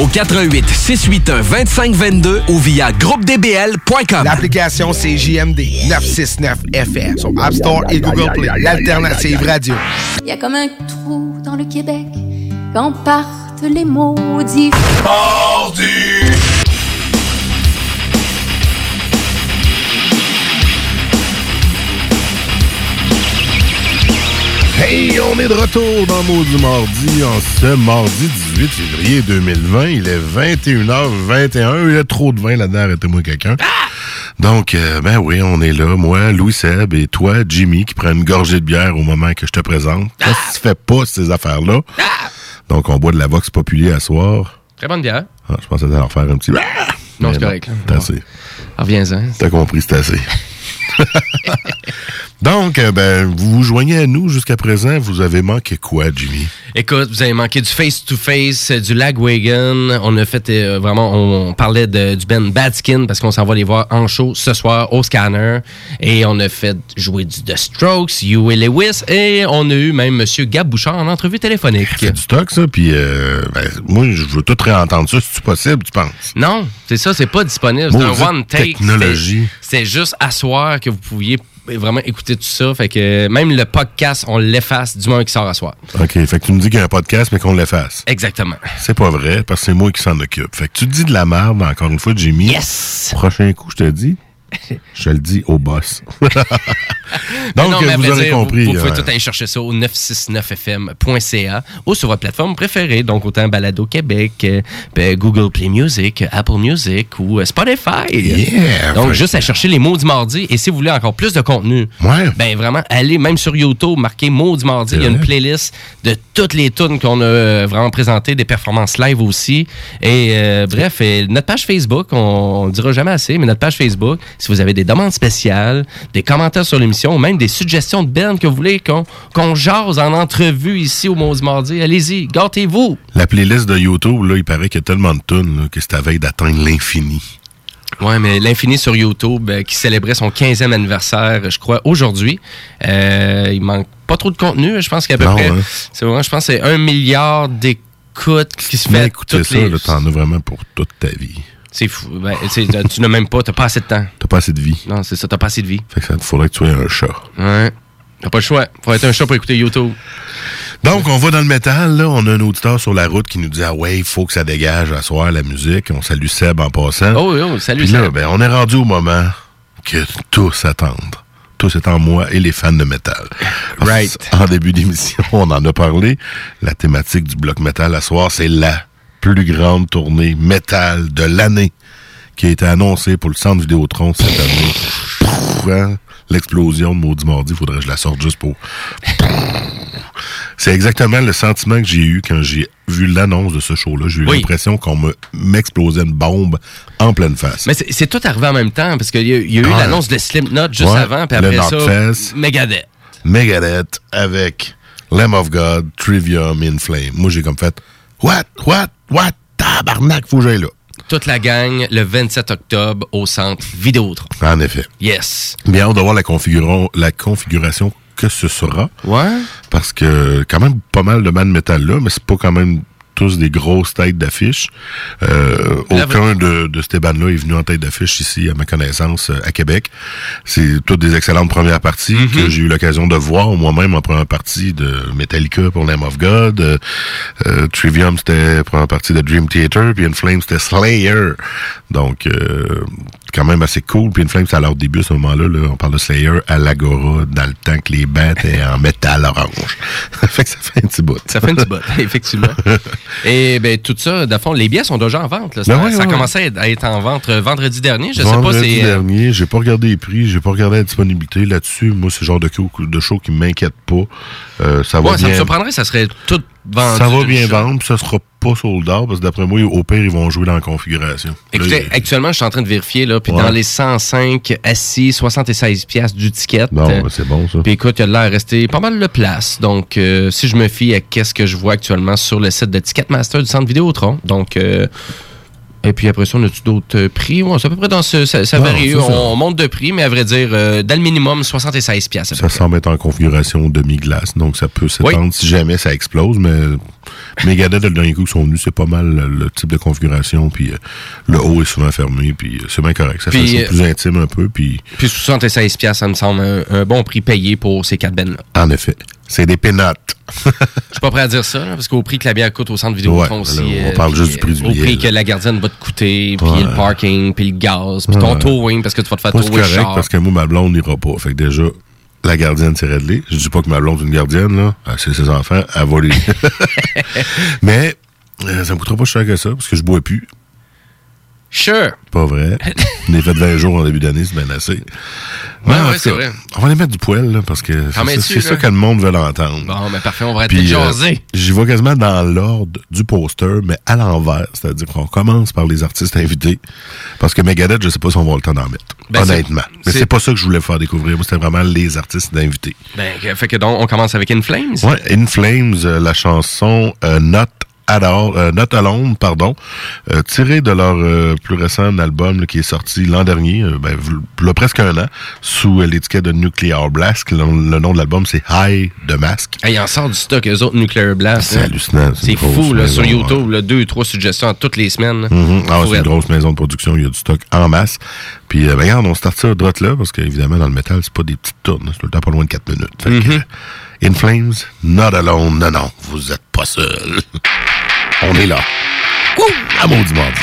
au 88 681 2522 ou via groupedbl.com. L'application c'est JMD 969 FM sur App Store et Google Play. L'alternative radio. Il y a comme un trou dans le Québec quand partent les maudits. Hey, on est de retour dans Maudit Mardi en ce mardi 18 février 2020. Il est 21h21. Il y a trop de vin là-dedans, arrêtez-moi quelqu'un. Donc, euh, ben oui, on est là. Moi, Louis Seb et toi, Jimmy, qui prend une gorgée de bière au moment que je te présente. Ça se fait pas, ces affaires-là. Donc, on boit de la Vox Populi à soir. Très bonne bière. Ah, je pensais leur faire un petit... Non, c'est correct. C'est assez. Reviens-en. T'as compris, c'est assez. [laughs] Donc, euh, ben, vous vous joignez à nous jusqu'à présent. Vous avez manqué quoi, Jimmy? Écoute, vous avez manqué du face-to-face, euh, du Lagwagon. On a fait euh, vraiment, on, on parlait de, du Ben Badskin parce qu'on s'en va les voir en show ce soir au Scanner. Et on a fait jouer du The Strokes, Huey Lewis et on a eu même M. Gab Bouchard en entrevue téléphonique. C'est du stock, ça. Puis, euh, ben, moi, je veux tout réentendre ça, si c'est possible, tu penses? Non, c'est ça, c'est pas disponible. C'est un one take. technologie. C'est juste à soir que vous pouviez vraiment écouter tout ça. Fait que même le podcast, on l'efface du moment qui sort à soir. OK, fait que tu me dis qu'il y a un podcast, mais qu'on l'efface. Exactement. C'est pas vrai, parce que c'est moi qui s'en occupe. Fait que tu te dis de la merde, encore une fois, Jimmy. Yes! Prochain coup, je te dis. [laughs] Je le dis au boss. [laughs] Donc, Non, vous aurez dire, compris. Vous, vous pouvez euh, tout aller chercher ça au 969fm.ca ou sur votre plateforme préférée. Donc, autant Balado Québec, euh, ben, Google Play Music, Apple Music ou euh, Spotify. Yeah! Donc, juste à chercher les Maudits Mardi. Et si vous voulez encore plus de contenu, ben vraiment, allez même sur YouTube, marquez Maudits Mardi. C'est Il y a une playlist de toutes les tunes qu'on a vraiment présentées, des performances live aussi. Et euh, bref, et notre page Facebook, on ne dira jamais assez, mais notre page Facebook, si vous avez des demandes spéciales, des commentaires sur l'émission, ou même des suggestions de Ben que vous voulez qu'on jase en entrevue ici au Maudit Mardi, allez-y, gâtez-vous. La playlist de YouTube, là, il paraît qu'il y a tellement de tunes là, que c'est à veille d'atteindre l'infini. Ouais, mais l'infini sur YouTube euh, qui célébrait son 15e anniversaire, je crois, aujourd'hui. Euh, il manque pas trop de contenu. Je pense qu'à peu Non, près, hein. c'est je pense que c'est un milliard d'écoutes qui se fait écoutez ça, les... t'en as vraiment pour toute ta vie. C'est fou. Ben, tu n'as même pas, t'as pas assez de temps. T'as pas assez de vie. Non, c'est ça, t'as pas assez de vie. Fait que ça faudrait que tu sois un chat. Ouais. T'as pas le choix. Faut être un chat pour écouter YouTube. Donc, on va dans le métal, là. On a un auditeur sur la route qui nous dit Ah ouais, il faut que ça dégage à soir la musique. On salue Seb en passant. Oh, oh, salut Puis là, Seb. ben, on est rendu au moment que tous attendent. Tous étant moi et les fans de métal. Right. En début d'émission, on en a parlé. La thématique du bloc métal à soir, c'est la plus grande tournée métal de l'année qui a été annoncée pour le centre Vidéotron cette année. Hein? L'explosion de Maudit Mardi, faudrait que je la sorte juste pour... C'est exactement le sentiment que j'ai eu quand j'ai vu l'annonce de ce show-là. J'ai eu Oui. l'impression qu'on me- m'explosait une bombe en pleine face. Mais c'est tout arrivé en même temps parce qu'il y y a eu l'annonce de Slipknot juste Ouais, avant, puis après ça. Megadeth. Megadeth avec Lamb of God, Trivium, In Flame. Moi, j'ai comme fait What? What? What? Tabarnak, faut que j'aille là. Toute la gang le 27 octobre au centre Vidéotron. En effet. Yes. Bien, on doit voir la, configuration- la configuration que ce sera. Ouais. Parce que quand même pas mal de bandes métal là, mais c'est pas quand même tous des grosses têtes d'affiche. Euh, aucun de, de ces bandes-là est venu en tête d'affiche ici, à ma connaissance, euh, à Québec. C'est toutes des excellentes premières parties Mhm. que j'ai eu l'occasion de voir moi-même en première partie de Metallica pour Lamb of God. Euh, euh, Trivium, c'était première partie de Dream Theater. Puis In Flames, c'était Slayer. Donc, euh, quand même assez cool. Puis In Flames, c'est à leur début, à ce moment-là. Là, on parle de Slayer à l'Agora, dans le temps que les bandes étaient en métal orange. ça [laughs] fait que ça fait un petit bout. Ça fait un petit bout, [laughs] effectivement. Et ben tout ça, de fond, les billets sont déjà en vente. là. Ça, Ben ouais, ça ouais, a commencé à être- en vente euh, vendredi dernier. Je sais Vendredi pas, c'est. euh, dernier, j'ai pas regardé les prix, j'ai pas regardé la disponibilité là-dessus. Moi, c'est le genre de, de show qui m'inquiète pas. Euh, ça va ouais, ça me bien. surprendrait, ça serait tout vendu. ça va bien vendre, puis ça sera pas sold out, parce que d'après moi, au pire, ils vont jouer dans la configuration. Écoutez, Là, actuellement, je suis en train de vérifier, là, puis Ouais. dans les 105 assis, 76 pièces du ticket. Non, ben, c'est bon, ça. Puis écoute, il y a de l'air resté pas mal de place. Donc, euh, si je me fie à qu'est-ce que je vois actuellement sur le site de Ticketmaster du Centre Vidéotron. Donc, euh, et puis après ça, on a-tu d'autres euh, prix? Ouais, c'est à peu près dans ce... Ça, ça Non, varie. On, on monte de prix, mais à vrai dire, euh, dans le minimum, 76 pièces. Ça semble être en configuration demi-glace, donc ça peut s'étendre si jamais ça explose, mais Megadeth, le dernier coup qu'ils sont venus, c'est pas mal le, type de configuration, puis euh, le haut est souvent fermé, puis euh, c'est bien correct. Ça Puis, fait plus intime un peu, puis Puis 76 pièces, ça me semble un, un bon prix payé pour ces quatre bennes-là. en effet, c'est des pénotes. Je suis pas prêt à dire ça, là, parce qu'au prix que la bière coûte au centre Vidéotron Ouais, aussi. on euh, parle juste du prix du Au billet, prix là. que la gardienne va te coûter, puis Ouais. le parking, puis le gaz, puis ton towing, parce que tu vas te faire tower correct char. parce que moi, ma blonde n'ira pas. Fait que déjà, la gardienne, c'est réglé. Je dis pas que ma blonde est une gardienne, là. C'est ses enfants, elle va les... [laughs] Mais, euh, ça me coûtera pas cher que ça, parce que je bois plus. Sure. Pas vrai. [laughs] On est fait 20 jours en début d'année, c'est bien assez. Ouais, c'est vrai. On va les mettre du poil, là, parce que c'est ça, que le monde veut l'entendre. Bon, ben parfait, on va être euh, jasé. J'y vais quasiment dans l'ordre du poster, mais à l'envers. C'est-à-dire qu'on commence par les artistes invités. Parce que Megadeth, je sais pas si on va avoir le temps d'en mettre. Ben, honnêtement. Mais c'est- c'est pas ça que je voulais faire découvrir. Moi, c'était vraiment les artistes invités. Ben, fait que donc, on commence avec In Flames? Ouais, In Flames, euh, la chanson euh, Not all, euh, Not Alone, pardon, euh, tirée de leur euh, plus récent album là, qui est sorti l'an dernier, ben, v'là presque un an, sous l'étiquette de Nuclear Blast. Le, le nom de l'album, c'est High de Mask. Hey, il en sort du stock, eux autres, Nuclear Blast. C'est hein. hallucinant, c'est fou, là, maison, sur. YouTube, là, deux, trois suggestions toutes les semaines. là. Mhm. Ah, c'est une grosse maison de production, il y a du stock en masse. Puis, ben, regarde, on start ça droite là, parce qu'évidemment, dans le métal, c'est pas des petites tournes, c'est le temps pas loin de 4 minutes. Fait Mhm. euh, In Flames, not alone, non, non, vous êtes pas seul. [laughs] on est là. Ouh, à maudit mardi.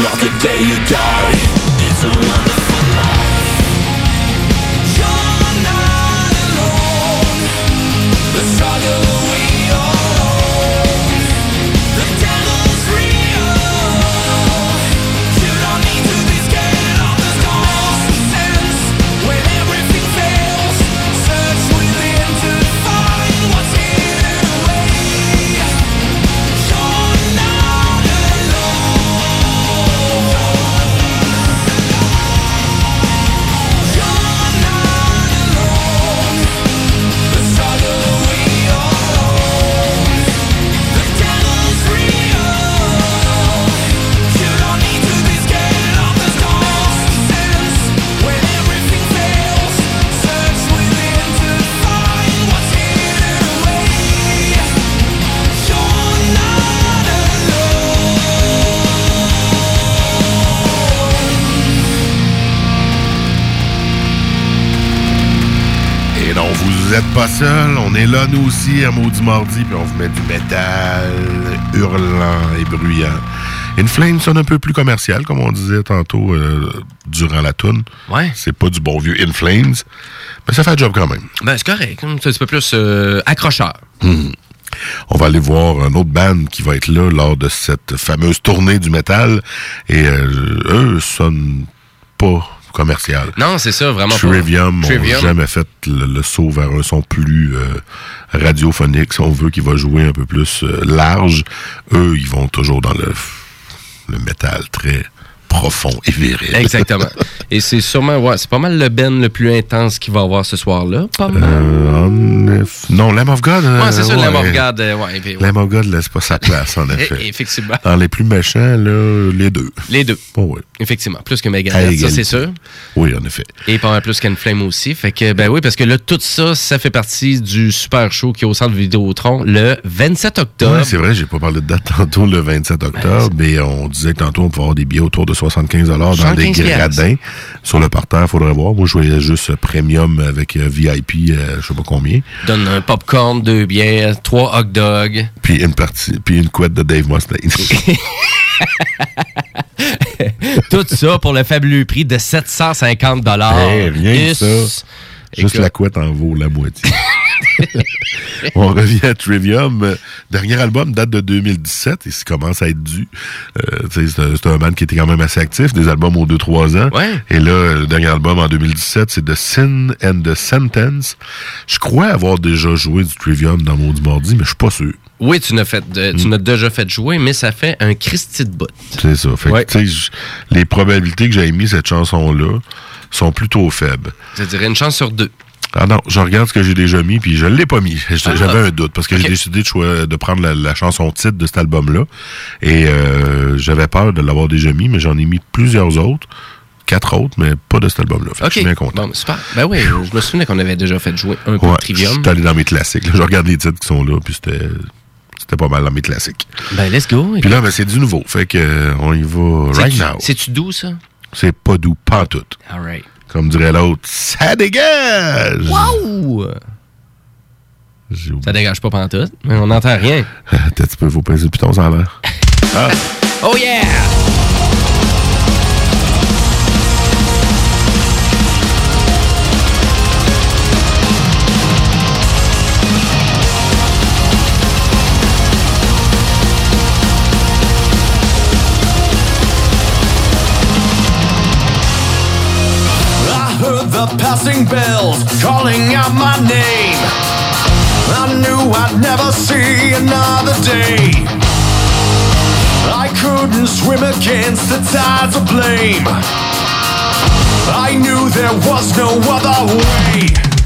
This is not the day vous êtes pas seul. On est là, nous aussi, à Maudit Mardi, puis on vous met du métal hurlant et bruyant. In Flames sonne un peu plus commercial, comme on disait tantôt euh, durant la toune. Ouais. C'est pas du bon vieux In Flames, mais ça fait le job quand même. Ben, c'est correct. hein. C'est un petit peu plus euh, accrocheur. Hmm. On va aller voir un autre band qui va être là lors de cette fameuse tournée du métal. Et euh, eux sonnent pas commercial. Non, c'est ça, vraiment pas. Trivium n'a Trivium. jamais fait le, le saut vers un son plus euh, radiophonique. Si on veut qu'il va jouer un peu plus euh, large, eux, ils vont toujours dans le, le métal très profond et viril. Exactement. [laughs] Et c'est sûrement, ouais, c'est pas mal le Ben le plus intense qu'il va avoir ce soir-là. Pas mal. Euh, eff- non, Lamb of God. euh, ouais, c'est ça, ouais. Lamb of God. euh, ouais, et puis, ouais. Lamb of God laisse pas sa place, en [laughs] effet. Et- effectivement. Dans les plus méchants, là, les deux. Les deux. Oh, oui. Effectivement. Plus que Megadeth, ça, c'est sûr. Oui, en effet. Et pas mal plus qu'Enflame aussi. Fait que, ben oui, parce que là, tout ça, ça fait partie du super show qui est au centre Vidéotron le 27 octobre. Ouais, c'est vrai, j'ai pas parlé de date tantôt le 27 octobre, mais on disait que tantôt on pouvait avoir des billets autour de 75 dans des 75 gradins. Sur le parterre, faudrait voir. Moi, je voyais juste premium avec euh, VIP, euh, je sais pas combien. Donne un popcorn, deux bières, trois hot dogs. Puis une partie, puis une couette de Dave Mustaine. [laughs] Tout ça pour le fabuleux prix de 750 dollars. Eh, rien que ça. Juste la couette en vaut la moitié. [laughs] [laughs] On revient à Trivium. Dernier album date de 2017 et ça commence à être dû. Euh, c'est un, band qui était quand même assez actif, des albums aux 2-3 ans. Et là, le dernier album en 2017, c'est The Sin and the Sentence. Je crois avoir déjà joué du Trivium dans Maudit Mardi, mais je suis pas sûr. Oui, tu n'as fait, de- tu n'as déjà fait jouer, mais ça fait un Christy de bout. C'est ça. Fait que, les probabilités que j'ai mis cette chanson-là sont plutôt faibles. Je dirais une chance sur deux. Ah non, je regarde ce que j'ai déjà mis, puis je l'ai pas mis. Ah. J'avais un doute, parce que j'ai décidé de, de prendre la, la chanson titre de cet album-là. Et euh, j'avais peur de l'avoir déjà mis, mais j'en ai mis plusieurs autres. Quatre autres, mais pas de cet album-là. Je suis bien content. Bon, super. Ben oui, je me souvenais qu'on avait déjà fait jouer un peu de Trivium. Je suis allé dans mes classiques. là. Je regarde les titres qui sont là, puis c'était c'était pas mal dans mes classiques. Ben, let's go. Puis là, ben, c'est du nouveau. Fait que euh, on y va right now. C'est-tu doux, ça? C'est pas doux, pas tout. All right. Comme dirait l'autre, ça dégage! Wow! Ça dégage pas pantoute, mais on n'entend rien. [laughs] Peut-être tu peux vous pincer le piton sans l'air. [laughs] Ah! Oh yeah! Passing bells calling out my name. I knew I'd never see another day. I couldn't swim against the tides of blame. I knew there was no other way.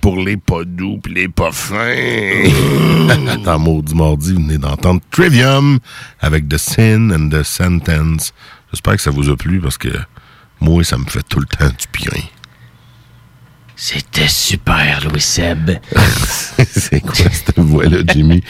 Pour les pas doux pis les pas fins. [laughs] Dans Maudit Mardi, vous venez d'entendre Trivium avec The Sin and the Sentence. J'espère que ça vous a plu parce que moi, ça me fait tout le temps du bien. C'était super, Louis Seb. [laughs] C'est quoi cette voix-là, Jimmy?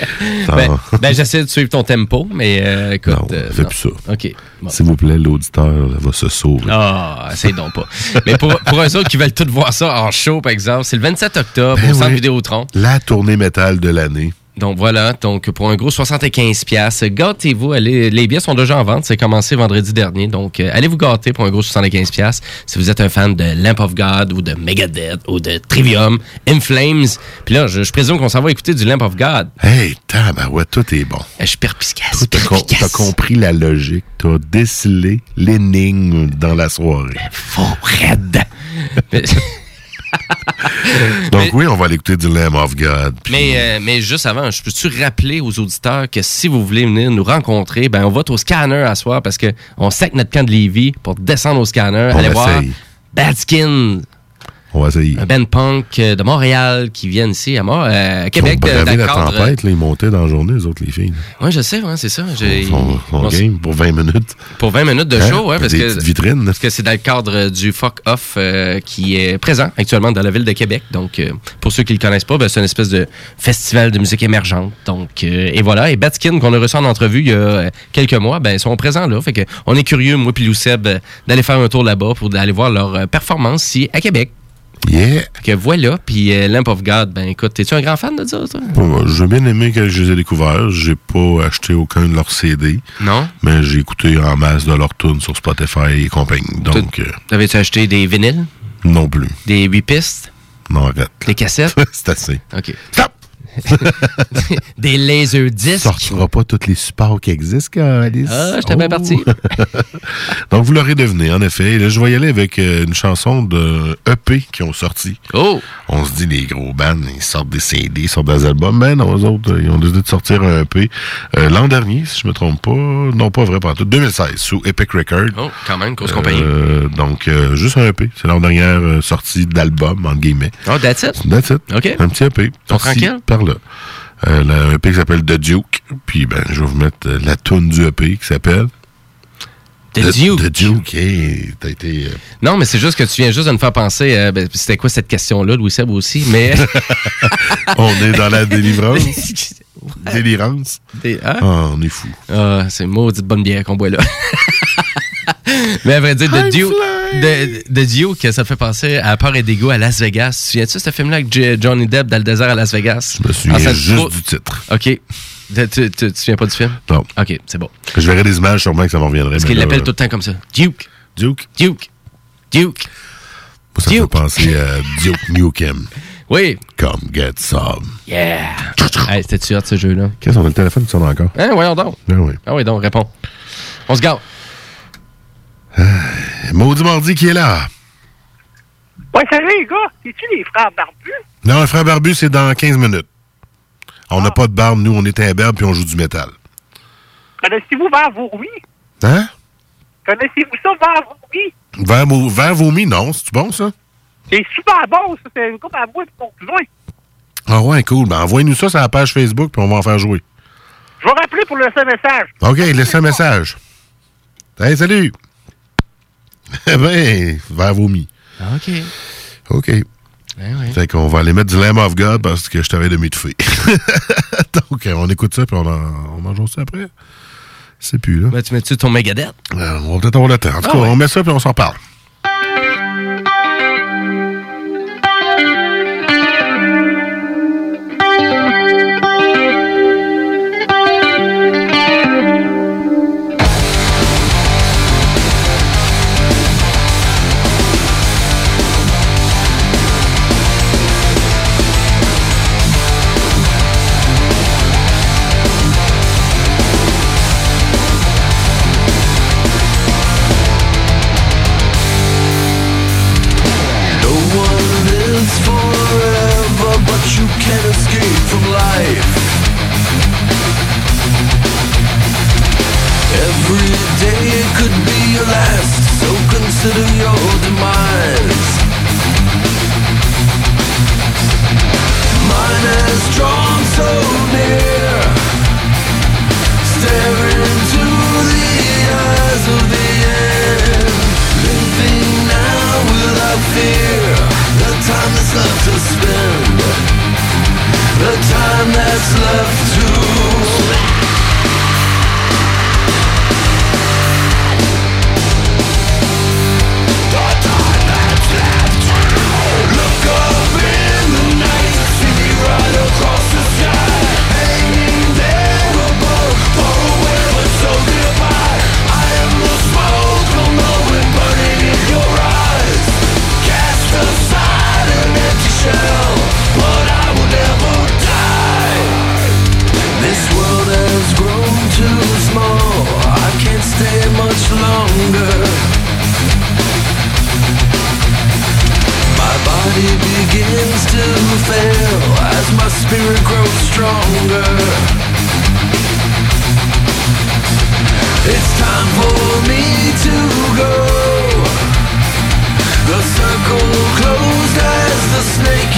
ben, Ah. ben, j'essaie de suivre ton tempo, mais euh, écoute. Non, euh, fais non. plus ça. OK. bon. S'il vous plaît, l'auditeur va se sauver. Ah, essaye donc pas. Mais pour, pour eux autres qui veulent tout voir ça en show, par exemple, c'est le 27 octobre Ben au Centre oui. Vidéotron. La tournée métal de l'année. Donc voilà, donc pour un gros 75 pièces, gâtez-vous, allez, les billets sont déjà en vente, c'est commencé vendredi dernier, donc euh, allez vous gâter pour un gros 75 pièces si vous êtes un fan de Lamp of God ou de Megadeth ou de Trivium, In Flames. Puis là, je, je présume qu'on s'en va écouter du Lamp of God. Hey, tabarouette, tout est bon. Je suis perspicace. Toi, t'as com- t'as compris la logique. T'as décelé l'énigme dans la soirée. Faux raide. [laughs] [laughs] Donc oui, on va aller écouter du Lamb of God. Mais, euh, mais juste avant, je peux-tu rappeler aux auditeurs que si vous voulez venir nous rencontrer, ben on va au scanner à soir parce qu'on sec notre camp de Lévis pour descendre au scanner, On aller voir. Badskin, On va essayer. un band punk de Montréal qui viennent ici à, Mor- euh, à Québec. Ils la cadre- tempête, là, ils montaient dans la journée, les autres, les filles. Oui, je sais, ouais, c'est ça. Ils s- game pour 20 minutes. Pour 20 minutes de Hein? show, ouais, parce Des que, vitrines. parce que c'est dans le cadre du Fuck Off euh, qui est présent actuellement dans la ville de Québec. Donc, euh, pour ceux qui le connaissent pas, ben, c'est une espèce de festival de musique émergente. Donc, euh, et voilà. Et Batskin, qu'on a reçu en entrevue il y a quelques mois, ben, sont présents là. Fait que on est curieux, moi puis Lou Seb, euh, d'aller faire un tour là-bas pour aller voir leur performance ici à Québec. Yeah. Que voilà. Puis euh, Lamp of God, ben écoute, es-tu un grand fan de ça, toi? J'ai bien aimé que je les ai découverts. J'ai pas acheté aucun de leurs CD. Non? Mais j'ai écouté en masse de leurs tunes sur Spotify et compagnie. Donc, euh, T'avais-tu acheté des vinyles? non plus. Des 8 pistes? Non, arrête. Des cassettes? [laughs] C'est assez. OK. Stop! [laughs] des laser discs. sortira pas tous les supports qui existent, Alice? Ah, j'étais bien parti. [laughs] Donc, vous l'aurez deviné, en effet. Et là, je vais y aller avec euh, une chanson de EP qui ont sorti. Oh! On se dit, les gros bands, ils sortent des CD, ils sortent des albums. Ben non, eux autres, ils ont décidé de sortir un EP euh, l'an dernier, si je me trompe pas. Non, pas vrai, pas tout. 2016, sous Epic Records. Oh, quand même, grosse compagnie. Euh, donc, euh, juste un EP. C'est leur dernière sortie d'album, entre guillemets. Oh, that's it? That's it. OK. Un petit EP. Par là. Euh, le- EP qui s'appelle The Duke. Puis, ben, je vais vous mettre euh, la toune du EP qui s'appelle... The Duke. The Duke, hey, t'as été... euh, Non, mais c'est juste que tu viens juste de me faire penser. euh, ben, c'était quoi cette question-là, Louis Seb aussi? Mais. [laughs] on est dans la délivrance. [laughs] Délirance. Des- hein? Ah, on est fou. Ah, c'est une maudite bonne bière qu'on boit là. [laughs] Mais à vrai dire, The Duke, The, The Duke, ça fait penser à Peur et dégoût à Las Vegas. Tu souviens-tu de ce film-là avec J- Johnny Depp dans le désert à Las Vegas? Je me souviens Ah, juste du titre. OK. Tu, tu, tu, tu te souviens pas du film? Non. OK, c'est bon. Je verrai des images, sûrement que ça me reviendrait. Parce qu'il l'appelle euh, tout le temps comme ça. Duke. Duke? Duke. Duke. Moi, ça me fait penser à Duke Nukem. Oui. Come get some. Yeah. hey, C'était-tu hot, ce jeu-là? Qu'est-ce qu'on a le téléphone qui sonne encore? Hein, voyons donc. Ben oui. Ah oui, donc, réponds. On se garde. Maudit Mardi qui est là. Ouais, salut les gars, es-tu les frères barbus? Non, le frère Barbu, c'est dans 15 minutes. On n'a pas de barbe, nous, on est imberbe puis on joue du métal. Connaissez-vous Vers Vourmy? Hein? Connaissez-vous ça? Vert, mo- vert non. C'est bon, ça? C'est super bon, ça, c'est comme à moi et mon. Ah ouais, cool. Ben, envoyez-nous ça sur la page Facebook puis on va en faire jouer. Je vais rappeler pour laisser un message. OK, laissez un message. Hey, salut! [laughs] Eh ben, vert vomi. OK. OK. Ben oui. Fait qu'on va aller mettre du Lamb of God parce que je t'avais de fée. [laughs] Donc, euh, on écoute ça puis on en, on joue ça après. C'est plus, là. Ben, tu mets-tu ton Megadeth? Euh, on va peut-être avoir le temps. En tout Ah cas, ouais. on met ça puis on s'en parle. that's left to spend The time that's left to body begins to fail as my spirit grows stronger. It's time for me to go. The circle closed as the snake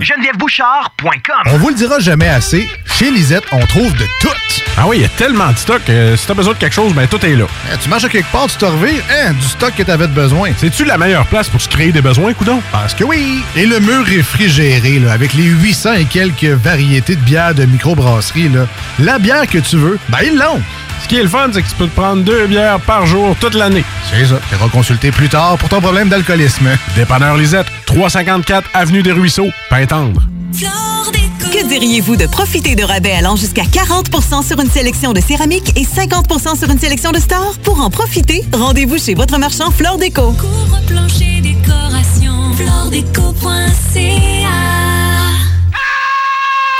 genevièvebouchard.com. On vous le dira jamais assez, chez Lisette, on trouve de tout. Ah oui, il y a tellement de stock. euh, si t'as besoin de quelque chose, ben tout est là. Eh, tu marches à quelque part, tu te revires, hein, du stock que t'avais de besoin. C'est-tu la meilleure place pour se créer des besoins, coudon? Parce que oui! Et le mur réfrigéré, là, avec les 800 et quelques variétés de bières de microbrasserie, là, la bière que tu veux, ben ils l'ont! Ce qui est le fun, c'est que tu peux te prendre deux bières par jour toute l'année. C'est ça. Tu consulter plus tard pour ton problème d'alcoolisme. Dépanneur Lisette, 354 Avenue des Ruisseaux, Pintendre. Que diriez-vous de profiter de rabais allant jusqu'à 40% sur une sélection de céramique et 50% sur une sélection de stores? Pour en profiter, rendez-vous chez votre marchand Flore Déco. Plancher décoration, floredeco.ca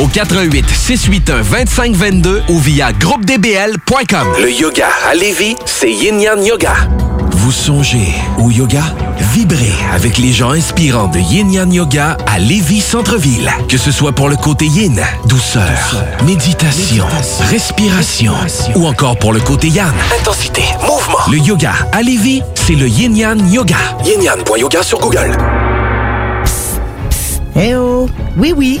au 88 681 2522 ou via groupedbl.com. Le yoga à Lévis, c'est Yin Yang Yoga. Vous songez au yoga? Vibrez avec les gens inspirants de Yin Yang Yoga à Lévis Centre-Ville. Que ce soit pour le côté yin, douceur, méditation, respiration, ou encore pour le côté yang, Intensité, mouvement. le yoga à Lévis, c'est le Yin Yang Yoga. Yin-Yang.yoga sur Google. Eh oh! Oui, oui,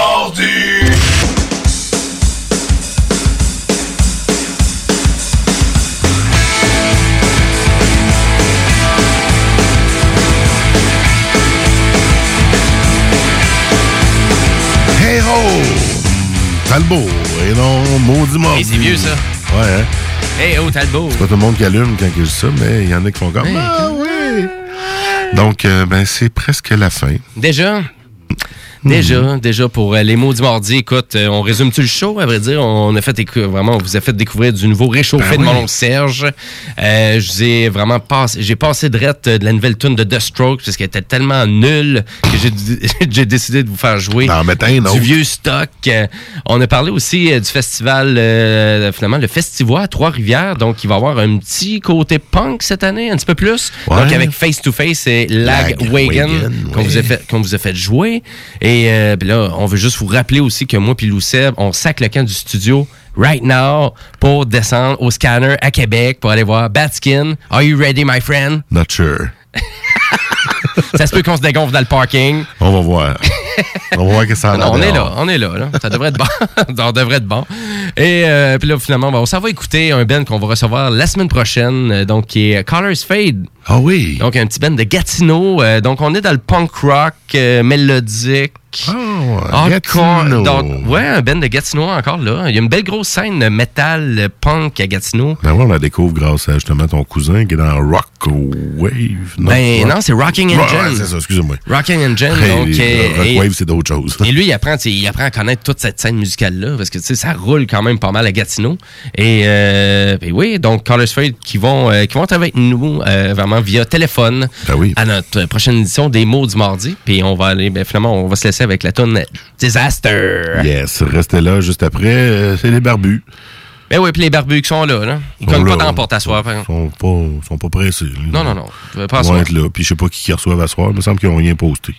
Héros! Talbot, et non, maudit mort. Hey, c'est vieux, ça. Ouais, hein? Hey, oh, Talbot. C'est pas tout le monde qui allume quand je dis ça, mais il y en a qui font comme. Hey, Ah oui! Donc, euh, ben, c'est presque la fin. Déjà? Déjà, déjà pour euh, les mots du mardi, écoute, euh, on résume-tu le show? À vrai dire, on a fait vraiment, on vous a fait découvrir du nouveau réchauffé Ben de oui. mon Serge. Euh, je vous ai vraiment passé, j'ai passé de de la nouvelle tune de The Strokes parce qu'elle était tellement nulle que j'ai [laughs] décidé de vous faire jouer du vieux stock. Euh, on a parlé aussi euh, du festival, euh, finalement, le Festivois à Trois-Rivières. Donc, il va y avoir un petit côté punk cette année, un petit peu plus. Ouais. Donc, avec Face to Face et Lag Lag Wagon qu'on oui. vous a fait qu'on vous a fait jouer. Et euh, puis là, on veut juste vous rappeler aussi que moi puis Lou Seb, on sac le camp du studio right now pour descendre au scanner à Québec pour aller voir Batskin. Are you ready, my friend? Not sure. [laughs] Ça se peut qu'on se dégonfle dans le parking. On va voir. On va voir que ça a Non, on est là, on est là, là. Ça devrait être bon. [laughs] on devrait être bon. Et euh, puis là, finalement, ben, on s'en va écouter un band qu'on va recevoir la semaine prochaine, euh, donc qui est Colors Fade. Ah oui. Donc un petit band de Gatineau. Euh, donc on est dans le punk rock euh, mélodique. Ah. Gatineau. Donc, ouais, un band de Gatineau encore là. Il y a une belle grosse scène métal punk à Gatineau. Ben ouais, on la découvre grâce à justement ton cousin qui est dans Rock Wave. Ben non, c'est Rocking Ouais, Engine. c'est ça, excusez-moi. Rocking Engine. Hey, donc, euh, Rock et- Wave, c'est d'autres choses. Et lui, il apprend, il apprend à connaître toute cette scène musicale-là, parce que tu sais, ça roule quand même pas mal à Gatineau. Et, euh, ben oui, donc Carlos Fade qui vont, euh, qui vont être avec nous vraiment via téléphone à notre prochaine édition des mots du mardi. Puis on va aller, ben finalement, on va se laisser avec la tune Disaster. Yes, restez là juste après. euh, c'est les barbus. Ben oui, puis les barbus qui sont là, là. Ils Sont cognent pas la porte à soir. Ils sont pas, sont pas pressés. Non, non, non. Ils vont être là. Puis je sais pas qui qui reçoivent à soir. Il me semble qu'ils n'ont rien posté.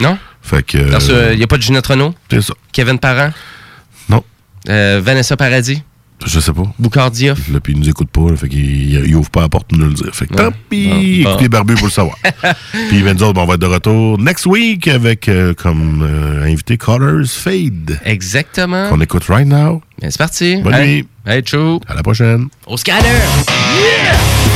Non? Fait que. Il euh, n'y a pas de Ginette Renault? C'est ça. Kevin Parent? Non. Euh, Vanessa Paradis? Je sais pas. Boucardia. Là, puis il nous écoute pas, là, fait qu'il il ouvre pas la porte pour nous le dire. Fait que Ouais. tant pis, écoutez. Barbu pour le savoir. [laughs] puis ben, nous autres, ben, on va être de retour next week avec euh, comme euh, invité Colors Fade. Exactement. Qu'on écoute right now. Ben, c'est parti. Bonne nuit. Hey, ciao. À la prochaine. Au scanner. Yeah!